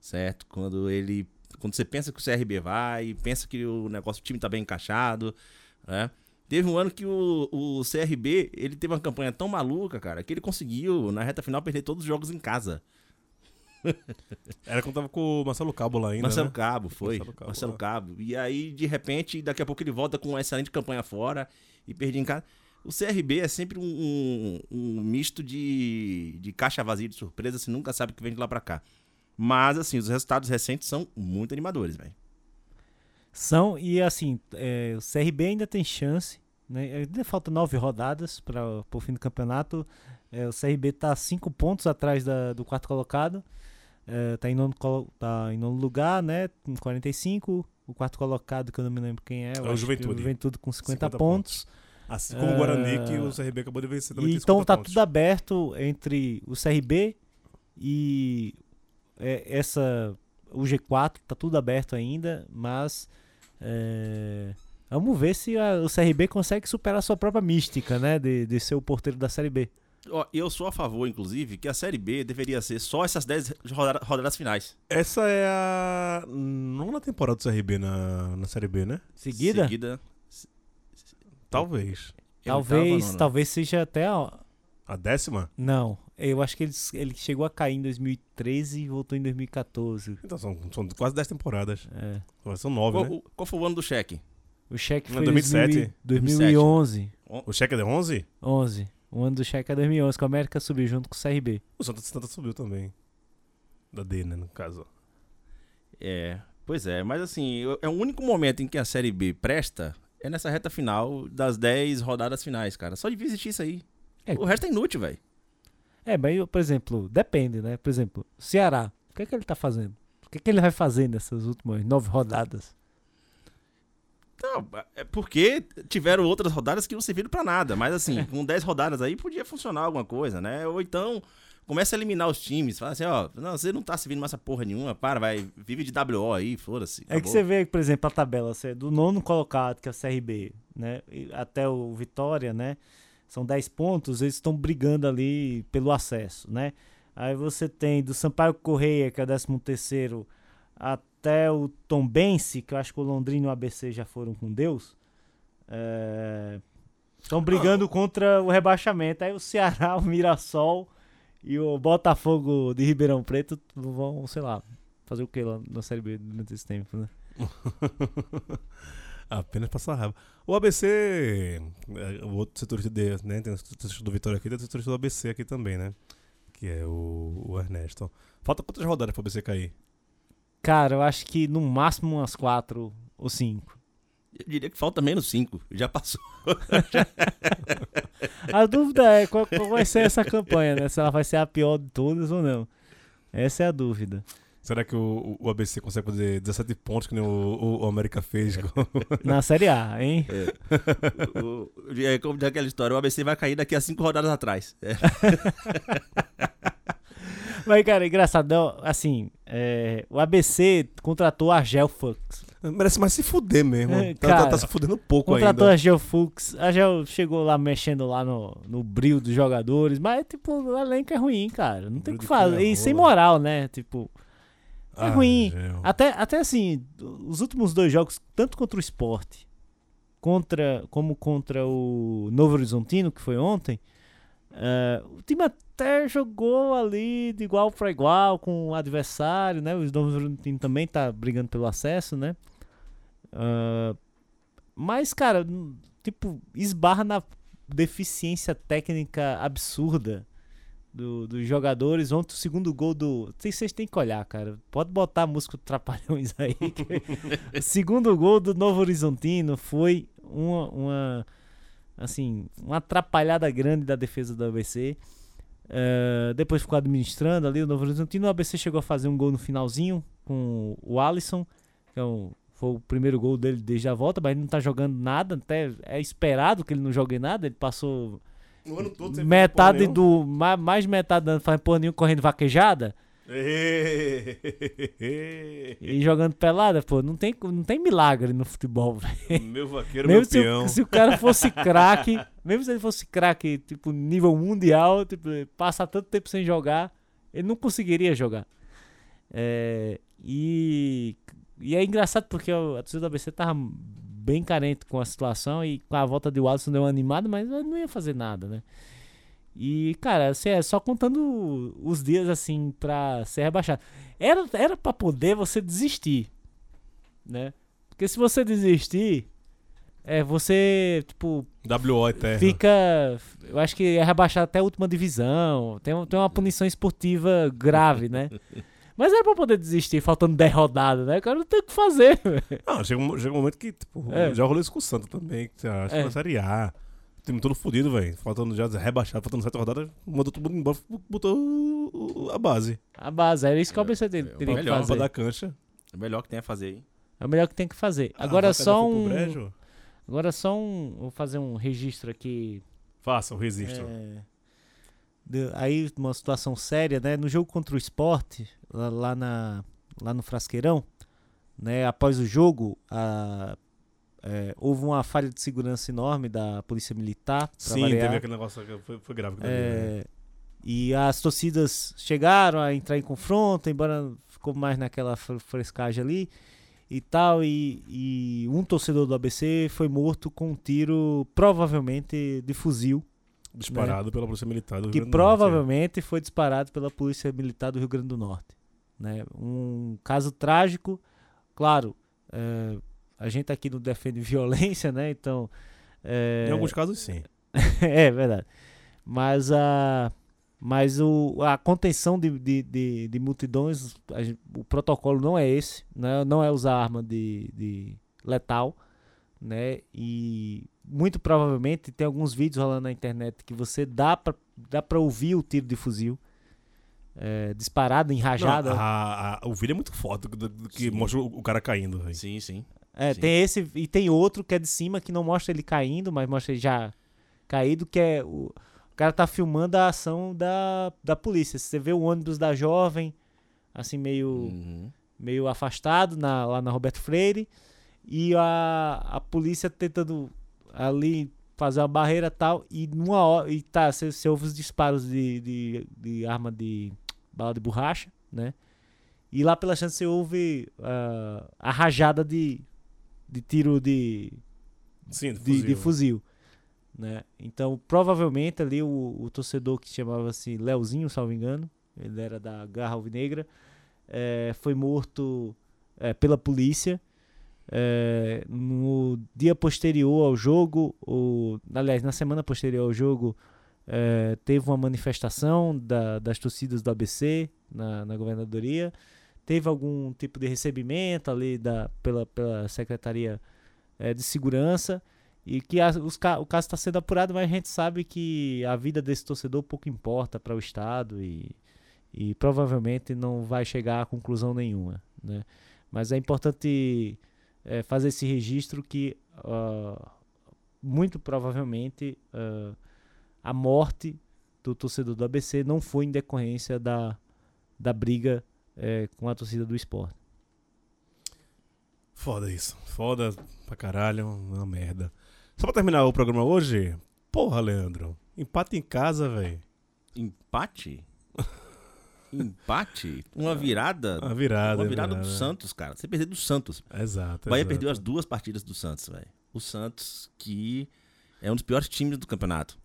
certo? Quando ele. Quando você pensa que o CRB vai, pensa que o negócio, time tá bem encaixado, né? Teve um ano que o, o CRB, ele teve uma campanha tão maluca, cara, que ele conseguiu, na reta final, perder todos os jogos em casa. Era quando tava com o Marcelo Cabo lá ainda. Marcelo né? Cabo, foi. Marcelo Marcelo Cabo, Cabo, é. E aí, de repente, daqui a pouco ele volta com uma excelente campanha fora e perde em casa. O CRB é sempre um, um- um misto de, de caixa vazia de surpresa, você nunca sabe o que vem de lá pra cá. Mas, assim, os resultados recentes são muito animadores, velho. São, e assim, é, o CRB ainda tem chance, né? Ainda falta nove rodadas para o fim do campeonato. É, o CRB tá cinco pontos atrás da- do quarto colocado. É, tá, em nono, tá em nono lugar, né? Com 45. O quarto colocado, que eu não me lembro quem é. É o acho que Juventude. Juventude com 50, 50 pontos. Assim como o Guarani, Ah, que o CRB acabou de vencer também. Então 50 tá pontos. tudo aberto entre o CRB e é, essa o G4, tá tudo aberto ainda, mas é, vamos ver se a- o CRB consegue superar a sua própria mística, né, de, de ser o porteiro da Série B. Ó, eu sou a favor, inclusive, que a Série B deveria ser só essas 10 roda- rodadas finais. Essa é a nona temporada do CRB na, na Série B, né? Seguida, Seguida. Talvez. talvez, talvez seja até a, A décima? não, eu acho que ele, ele chegou a cair em 2013 e voltou em 2014. Então são, são quase 10 temporadas. É. Agora São 9, Qual, né? o- qual foi o ano do cheque? O cheque foi 2007. 2011. O cheque é de 11? 11. O ano do cheque é 2011, que o América subiu junto com o CRB. O Santa Santa subiu também. Da D, né, no caso. É, pois é, mas assim, é o único momento em que a Série B presta é nessa reta final das 10 rodadas finais, cara. Só devia existir isso aí. É. O resto é inútil, velho. É, mas, por exemplo, depende, né? Por exemplo, Ceará, o que é que ele tá fazendo? O que é que ele vai fazer nessas últimas nove rodadas? Não, é porque tiveram outras rodadas que não serviram pra nada. Mas assim, com 10 rodadas aí podia funcionar alguma coisa, né? Ou então começa a eliminar os times. Fala assim, ó, não, você não tá servindo mais essa porra nenhuma, para, vai, vive de WO aí, foda-se. É que você vê, por exemplo, a tabela assim, do nono colocado, que é o CRB, né? Até o Vitória, né? São 10 pontos, eles estão brigando ali pelo acesso, né? Aí você tem do Sampaio Correia, que é o 13 terceiro, até o Tombense, que eu acho que o Londrina e o ABC já foram com Deus. Estão brigando contra o rebaixamento. Aí o Ceará, o Mirassol e o Botafogo de Ribeirão Preto vão, sei lá, fazer o que lá na Série B durante esse tempo, né? Apenas passar raiva. O ABC, é, o outro setorista de, né? Tem o setorista do Vitória aqui, tem o setorista do ABC aqui também, né? Que é o, o Ernesto. Falta quantas rodadas pro ABC cair? Cara, eu acho que no máximo umas quatro ou cinco. Eu diria que falta menos cinco. Já passou. A dúvida é qual, qual vai ser essa campanha, né? Se ela vai ser a pior de todas ou não. Essa é a dúvida. Será que o, o ABC consegue fazer 17 pontos que nem o, o, o América fez? com- Na Série A, hein? O- é como diz aquela história, o ABC vai cair daqui a cinco rodadas atrás. É. Mas, cara, engraçado, não, assim, é, o ABC contratou a Gelfux. Merece mais se fuder mesmo. É, tá, tá- cara, tá se fudendo pouco Contratou ainda. a Gelfux. A Gel chegou lá mexendo lá no, no brilho dos jogadores. Mas, tipo, o elenco é ruim, cara. Não tem o que fazer. E sem moral, né? Tipo, é Ah, ruim. Gel. Até, até assim, os últimos dois jogos, tanto contra o Sport, contra, como contra o Novo Horizontino, que foi ontem, eh, o time até jogou ali de igual para igual com o adversário, né? O Novo Horizontino também tá brigando pelo acesso, né? Ah, mas, cara, tipo, esbarra na deficiência técnica absurda do- dos jogadores. Ontem o segundo gol do. Vocês vocês têm que olhar, cara. Pode botar a música do Trapalhões aí. que- o segundo gol do Novo Horizontino foi uma, uma. Assim, uma atrapalhada grande da defesa do ABC. Eh, depois ficou administrando ali o Novo Horizontino. O ABC chegou a fazer um gol no finalzinho com o Alisson, que é um- foi o primeiro gol dele desde a volta, mas ele não tá jogando nada. Até é esperado que ele não jogue nada. Ele passou O ano todo sem metade do. ma- Mais de metade do ano fazendo porra nenhuma correndo vaquejada. e jogando pelada, pô. Não tem, não tem milagre no futebol, velho. meu vaqueiro, meu Mesmo se, peão. o- se o cara fosse craque, mesmo se ele fosse craque, tipo, nível mundial, tipo, passar tanto tempo sem jogar, ele não conseguiria jogar. É, e, e é engraçado porque a torcida do ABC tava bem carente com a situação e com a volta de Alisson deu uma animada, mas não ia fazer nada, né? E, cara, assim, é só contando os dias, assim, pra ser rebaixado. Era, era pra poder você desistir, né? Porque se você desistir, é, você, tipo, WO eterno. fica. Eu acho que é rebaixado até a última divisão. Tem, tem uma punição esportiva grave, né? Mas era pra poder desistir, faltando 10 rodadas, né? O cara não tem o que fazer. Não, chega um, chega um momento que, tipo, É. já rolou isso com o Santa também. Que acha É. que na Série A. Time todo fodido, velho. Faltando já rebaixado, faltando sete rodadas, mandou todo mundo embora, botou a base. A base, era isso que o ABC tem- teria que melhor, Pra fazer. dar cancha. É o melhor que tem a fazer aí. É o melhor que tem que fazer. Ah, Agora só um. Agora só um. Vou fazer um registro aqui. Faça o registro. É, de- aí, uma situação séria, né? No jogo contra o esporte, lá, lá na, lá no Frasqueirão, né? Após o jogo, a- é, houve uma falha de segurança enorme da Polícia Militar. Sim, variar. teve aquele negócio que foi, foi grave. ali, né? É, e as torcidas chegaram a entrar em confronto, embora ficou mais naquela fre- frescagem ali e tal. E, e um torcedor do ABC foi morto com um tiro, provavelmente de fuzil, Disparado pela Polícia Militar do Rio que Grande do Norte, provavelmente foi disparado pela Polícia Militar do Rio Grande do Norte. Né? Um caso trágico, claro. é, a gente aqui não defende violência, né? Então. é. Em alguns casos, sim. é verdade. Mas a, mas o, a contenção de, de, de, de multidões, o protocolo não é esse, né? não é usar arma de, de letal, né? E muito provavelmente tem alguns vídeos rolando na internet que você dá pra, dá pra ouvir o tiro de fuzil é, disparado em rajada. Não, a- a- o vídeo é muito foda do, do que Sim. mostra o, o cara caindo. velho. Sim, sim. É, Sim. tem esse e tem outro que é de cima que não mostra ele caindo, mas mostra ele já caído, que é o, o cara tá filmando a ação da, da polícia. Você vê o ônibus da jovem, assim, meio, Uhum. meio afastado na, lá na Roberto Freire, e a, a polícia tentando ali fazer uma barreira e tal, e numa hora, e tá, você, você ouve os disparos de, de, de arma de bala de borracha, né? E lá pela chance você ouve ah, a rajada de, de tiro de, Sim, de, de fuzil. fuzil. né? Então, provavelmente ali o, o torcedor que chamava-se Leozinho, salvo engano, ele era da Garra Alvinegra, eh, foi morto eh, pela polícia. Eh, no dia posterior ao jogo, ou, aliás, na semana posterior ao jogo, eh, teve uma manifestação da- das torcidas do ABC na, na governadoria. Teve algum tipo de recebimento ali da, pela, pela Secretaria eh, de Segurança e que a- os o caso está sendo apurado, mas a gente sabe que a vida desse torcedor pouco importa para o Estado e, e provavelmente não vai chegar a conclusão nenhuma. Né? Mas é importante eh, fazer esse registro que ah, muito provavelmente ah, a morte do torcedor do ABC não foi em decorrência da, da briga eh, com a torcida do esporte. Foda isso. Foda pra caralho, uma merda. Só pra terminar o programa hoje, porra, Leandro. Empate em casa, velho. Empate? Empate? Uma virada? Uma virada. Uma virada virada. do Santos, cara. Você perdeu do Santos. Exato. O Bahia exato. perdeu as duas partidas do Santos, velho. O Santos, que é um dos piores times do campeonato.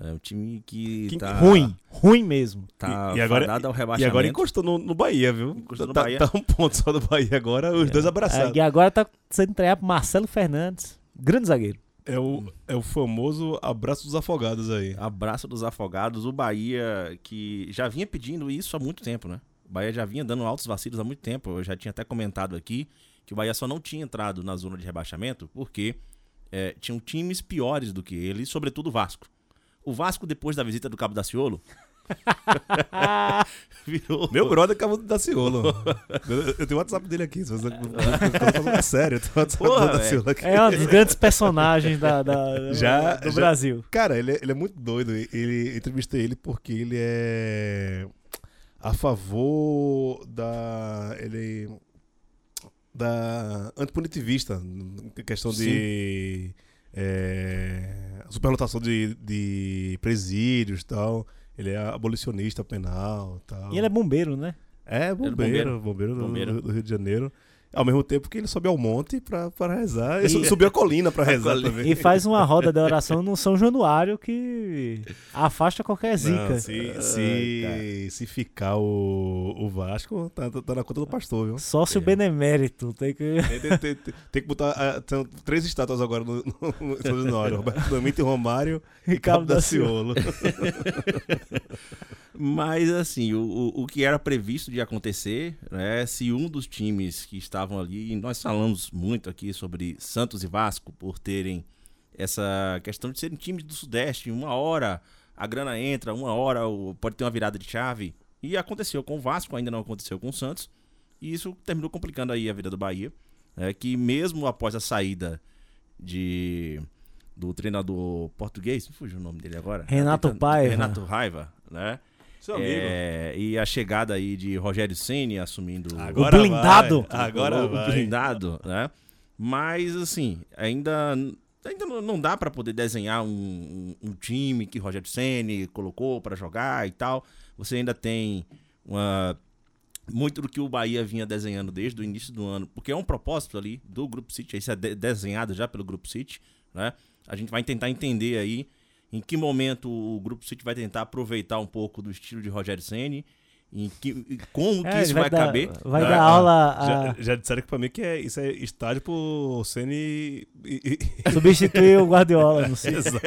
É um time que, Que- tá... Ruim, ruim mesmo. E- Tá e agora- fadado ao E rebaixamento. agora encostou no, no Bahia, viu? Encostou no tá, Bahia. tá um ponto só do Bahia agora, os dois abraçados. É, e agora tá sendo treinado por Marcelo Fernandes, grande zagueiro. É o, é o famoso abraço dos afogados aí. Abraço dos afogados. O Bahia, que já vinha pedindo isso há muito tempo, né? O Bahia já vinha dando altos vacilos há muito tempo. Eu já tinha até comentado aqui que o Bahia só não tinha entrado na zona de rebaixamento porque é, tinham times piores do que ele, sobretudo o Vasco. O Vasco, depois da visita do Cabo Daciolo, virou. Meu brother acabou de dar ciolo. eu, eu tenho o WhatsApp dele aqui. Se você, é sério, eu tenho o WhatsApp Porra, do velho. Ciolo aqui. É um dos grandes personagens da, da- Já- do já- Brasil. Cara, ele é, ele é muito doido. Ele, eu entrevistei ele porque ele é a favor da. Ele. da antipunitivista. Questão de. É, superlotação de, de presídios e tal. Ele é abolicionista penal e tal. E ele é bombeiro, né? É, bombeiro, bombeiro, do- Bombeiro. Do, do Rio de Janeiro. Ao mesmo tempo que ele sobe ao monte pra rezar. Ele su- subiu a colina pra rezar colina. também. E faz uma roda de oração no São Januário que afasta qualquer zica. Não, se, se, se ficar o, o Vasco, tá, tá- tá na conta do pastor, viu? Sócio benemérito. Tem que... Tem, tem- tem- tem- que botar. ah, São três estátuas agora no, no, no São Januário: Roberto Damito e Romário e Cabo da Ciolo. Mas assim, o, o, que era previsto de acontecer, né? Se um dos times que estavam ali, e nós falamos muito aqui sobre Santos e Vasco por terem essa questão de serem times do Sudeste, uma hora a grana entra, uma hora o- pode ter uma virada de chave. E aconteceu com o Vasco, ainda não aconteceu com o Santos. E isso terminou complicando aí a vida do Bahia. né, que mesmo após a saída de do treinador português, fugiu o nome dele agora. Renato Tentando- Paiva. Renato Raiva, né? Seu amigo. É, e a chegada aí de Rogério Ceni assumindo Agora O blindado. vai, Agora o, o vai. blindado, né? Mas assim, ainda ainda não, dá pra poder desenhar um, um- um time que Rogério Ceni colocou pra jogar e tal. Você ainda tem uma muito do que o Bahia vinha desenhando desde o início do ano, porque é um propósito ali do Grupo City, isso é de- desenhado já pelo Grupo City, né? A gente vai tentar entender aí em que momento o Grupo City vai tentar aproveitar um pouco do estilo de Rogério Ceni, em que como que É, isso ele vai, dar, caber. Vai né? dar aula a Já, já disseram que pra mim que é, isso é estádio pro Ceni substituir o Guardiola, não sei. Exato.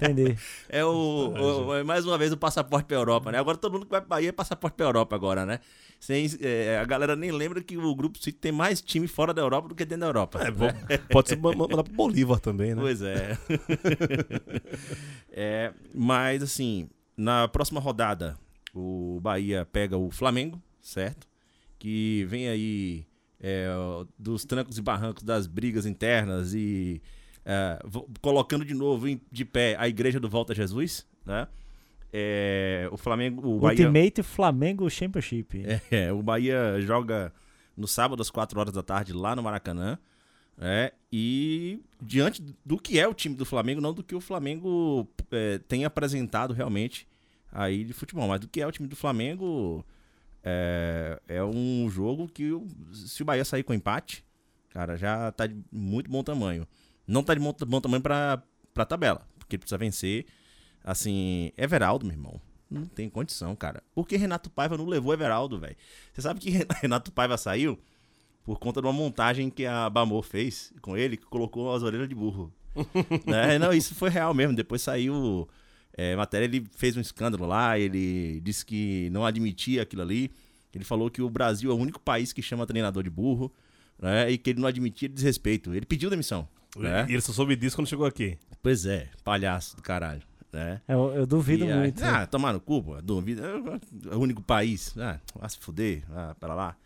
Entender. É o, o- é mais uma vez o passaporte pra Europa, né? Agora todo mundo que vai pra Bahia é passaporte pra Europa agora, né? Sem, é, a galera nem lembra que o Grupo City tem mais time fora da Europa do que dentro da Europa. É, né? pode ser ma- mandar pro Bolívar também, né? Pois é. É, Mas, assim, na próxima rodada, o Bahia pega o Flamengo, certo? Que vem aí é, dos trancos e barrancos das brigas internas e é, colocando de novo de pé a Igreja do Volta a Jesus, né? É, o Flamengo, o Bahia... Ultimate Flamengo Championship. É, o Bahia joga no sábado às 4 horas da tarde lá no Maracanã. né? e diante do que é o time do Flamengo, não do que o Flamengo é, tem apresentado realmente aí de futebol, mas do que é o time do Flamengo é, é um jogo que se o Bahia sair com empate, cara, já tá de muito bom tamanho. Não tá de bom, bom tamanho pra pra tabela. Porque precisa vencer. Assim, Everaldo, meu irmão. Não tem condição, cara. Por que Renato Paiva não levou Everaldo, velho? Você sabe que Renato Paiva saiu por conta de uma montagem que a Bamor fez com ele, que colocou as orelhas de burro. né? Não, isso foi real mesmo. Depois saiu é, matéria, ele fez um escândalo lá, ele disse que não admitia aquilo ali. Ele falou que o Brasil é o único país que chama treinador de burro, né? E que ele não admitia desrespeito. Ele pediu demissão. Né? E ele só soube disso quando chegou aqui. Pois é, palhaço do caralho. Né? Eu, eu duvido E muito. né? Ah, tomar no cu, pô. Duvido. É o único país. Ah, vai se fuder. Ah, para lá.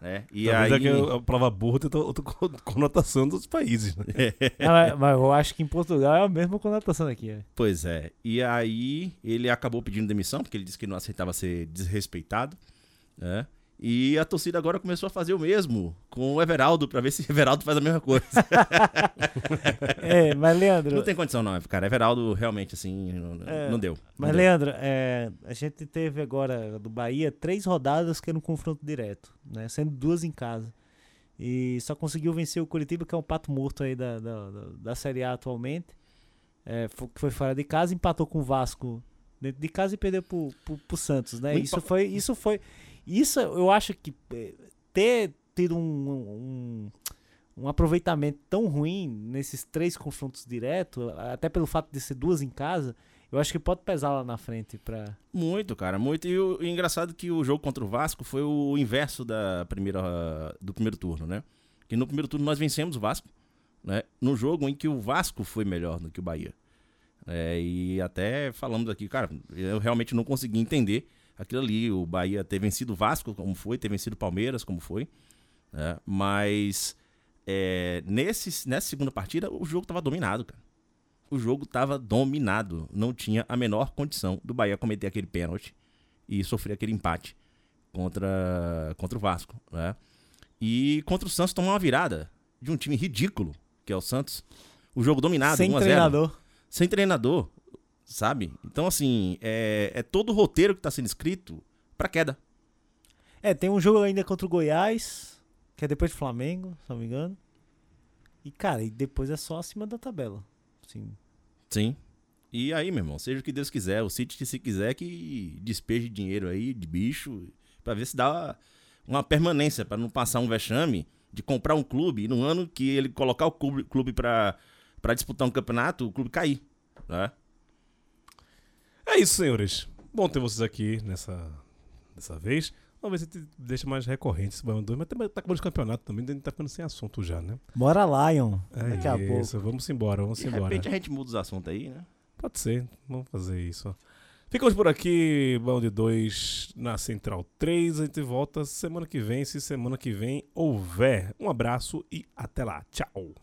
Né? E Talvez aí. é que a palavra burro tem outra co- conotação dos países, né? Não, mas, mas eu acho que em Portugal é a mesma conotação aqui. é. Pois é. E aí ele acabou pedindo demissão, porque ele disse que não aceitava ser desrespeitado. Né? E a torcida agora começou a fazer o mesmo com o Everaldo, pra ver se o Everaldo faz a mesma coisa. É, mas Leandro, não tem condição, não, cara. Everaldo realmente, assim, não, É, não deu. mas Não deu. Leandro, é, a gente teve agora do Bahia três rodadas que era um confronto direto, né? Sendo duas em casa. E só conseguiu vencer o Curitiba, que é um pato morto aí da, da, da, da Série A atualmente. É, foi fora de casa, empatou com o Vasco dentro de casa e perdeu pro, pro, pro Santos, né? Isso foi, isso foi. Isso eu acho que eh, ter tido um, um, um aproveitamento tão ruim nesses três confrontos diretos, até pelo fato de ser duas em casa, eu acho que pode pesar lá na frente pra. Muito, cara, muito. E o, e engraçado que o jogo contra o Vasco foi o inverso da primeira, do primeiro turno, né? Que no primeiro turno nós vencemos o Vasco, né? No jogo em que o Vasco foi melhor do que o Bahia. É, e até falamos aqui, cara, eu realmente não consegui entender aquilo ali. O Bahia ter vencido o Vasco, como foi, ter vencido o Palmeiras, como foi. né? Mas é, nesse, nessa segunda partida, o jogo tava dominado, cara. O jogo tava dominado. Não tinha a menor condição do Bahia cometer aquele pênalti e sofrer aquele empate contra, contra o Vasco, né? E contra o Santos tomar uma virada de um time ridículo, que é o Santos. O jogo dominado, Sem 1 a 0 treinador. sem treinador, sabe? Então, assim, é, é todo o roteiro que tá sendo escrito pra queda. É, tem um jogo ainda contra o Goiás, que é depois do Flamengo, se não me engano. E, cara, e depois é só acima da tabela. Assim, Sim. E aí, meu irmão, seja o que Deus quiser, o City, se quiser, que despeje dinheiro aí de bicho, pra ver se dá uma permanência, pra não passar um vexame de comprar um clube e no ano que ele colocar o clube, clube pra, pra disputar um campeonato, o clube cair. Né? É isso, senhores. Bom ter vocês aqui nessa, dessa vez. Talvez a gente deixe mais recorrente esse Baião 2, mas também tá acabando os campeonatos também, a gente tá ficando sem assunto já, né? Bora Lion. É daqui a pouco. isso, vamos embora, vamos De embora. repente a gente muda os assuntos aí, né? Pode ser, vamos fazer isso. Ficamos por aqui, Bão de 2 na Central 3. A gente volta semana que vem, se semana que vem houver. Um abraço e até lá. Tchau.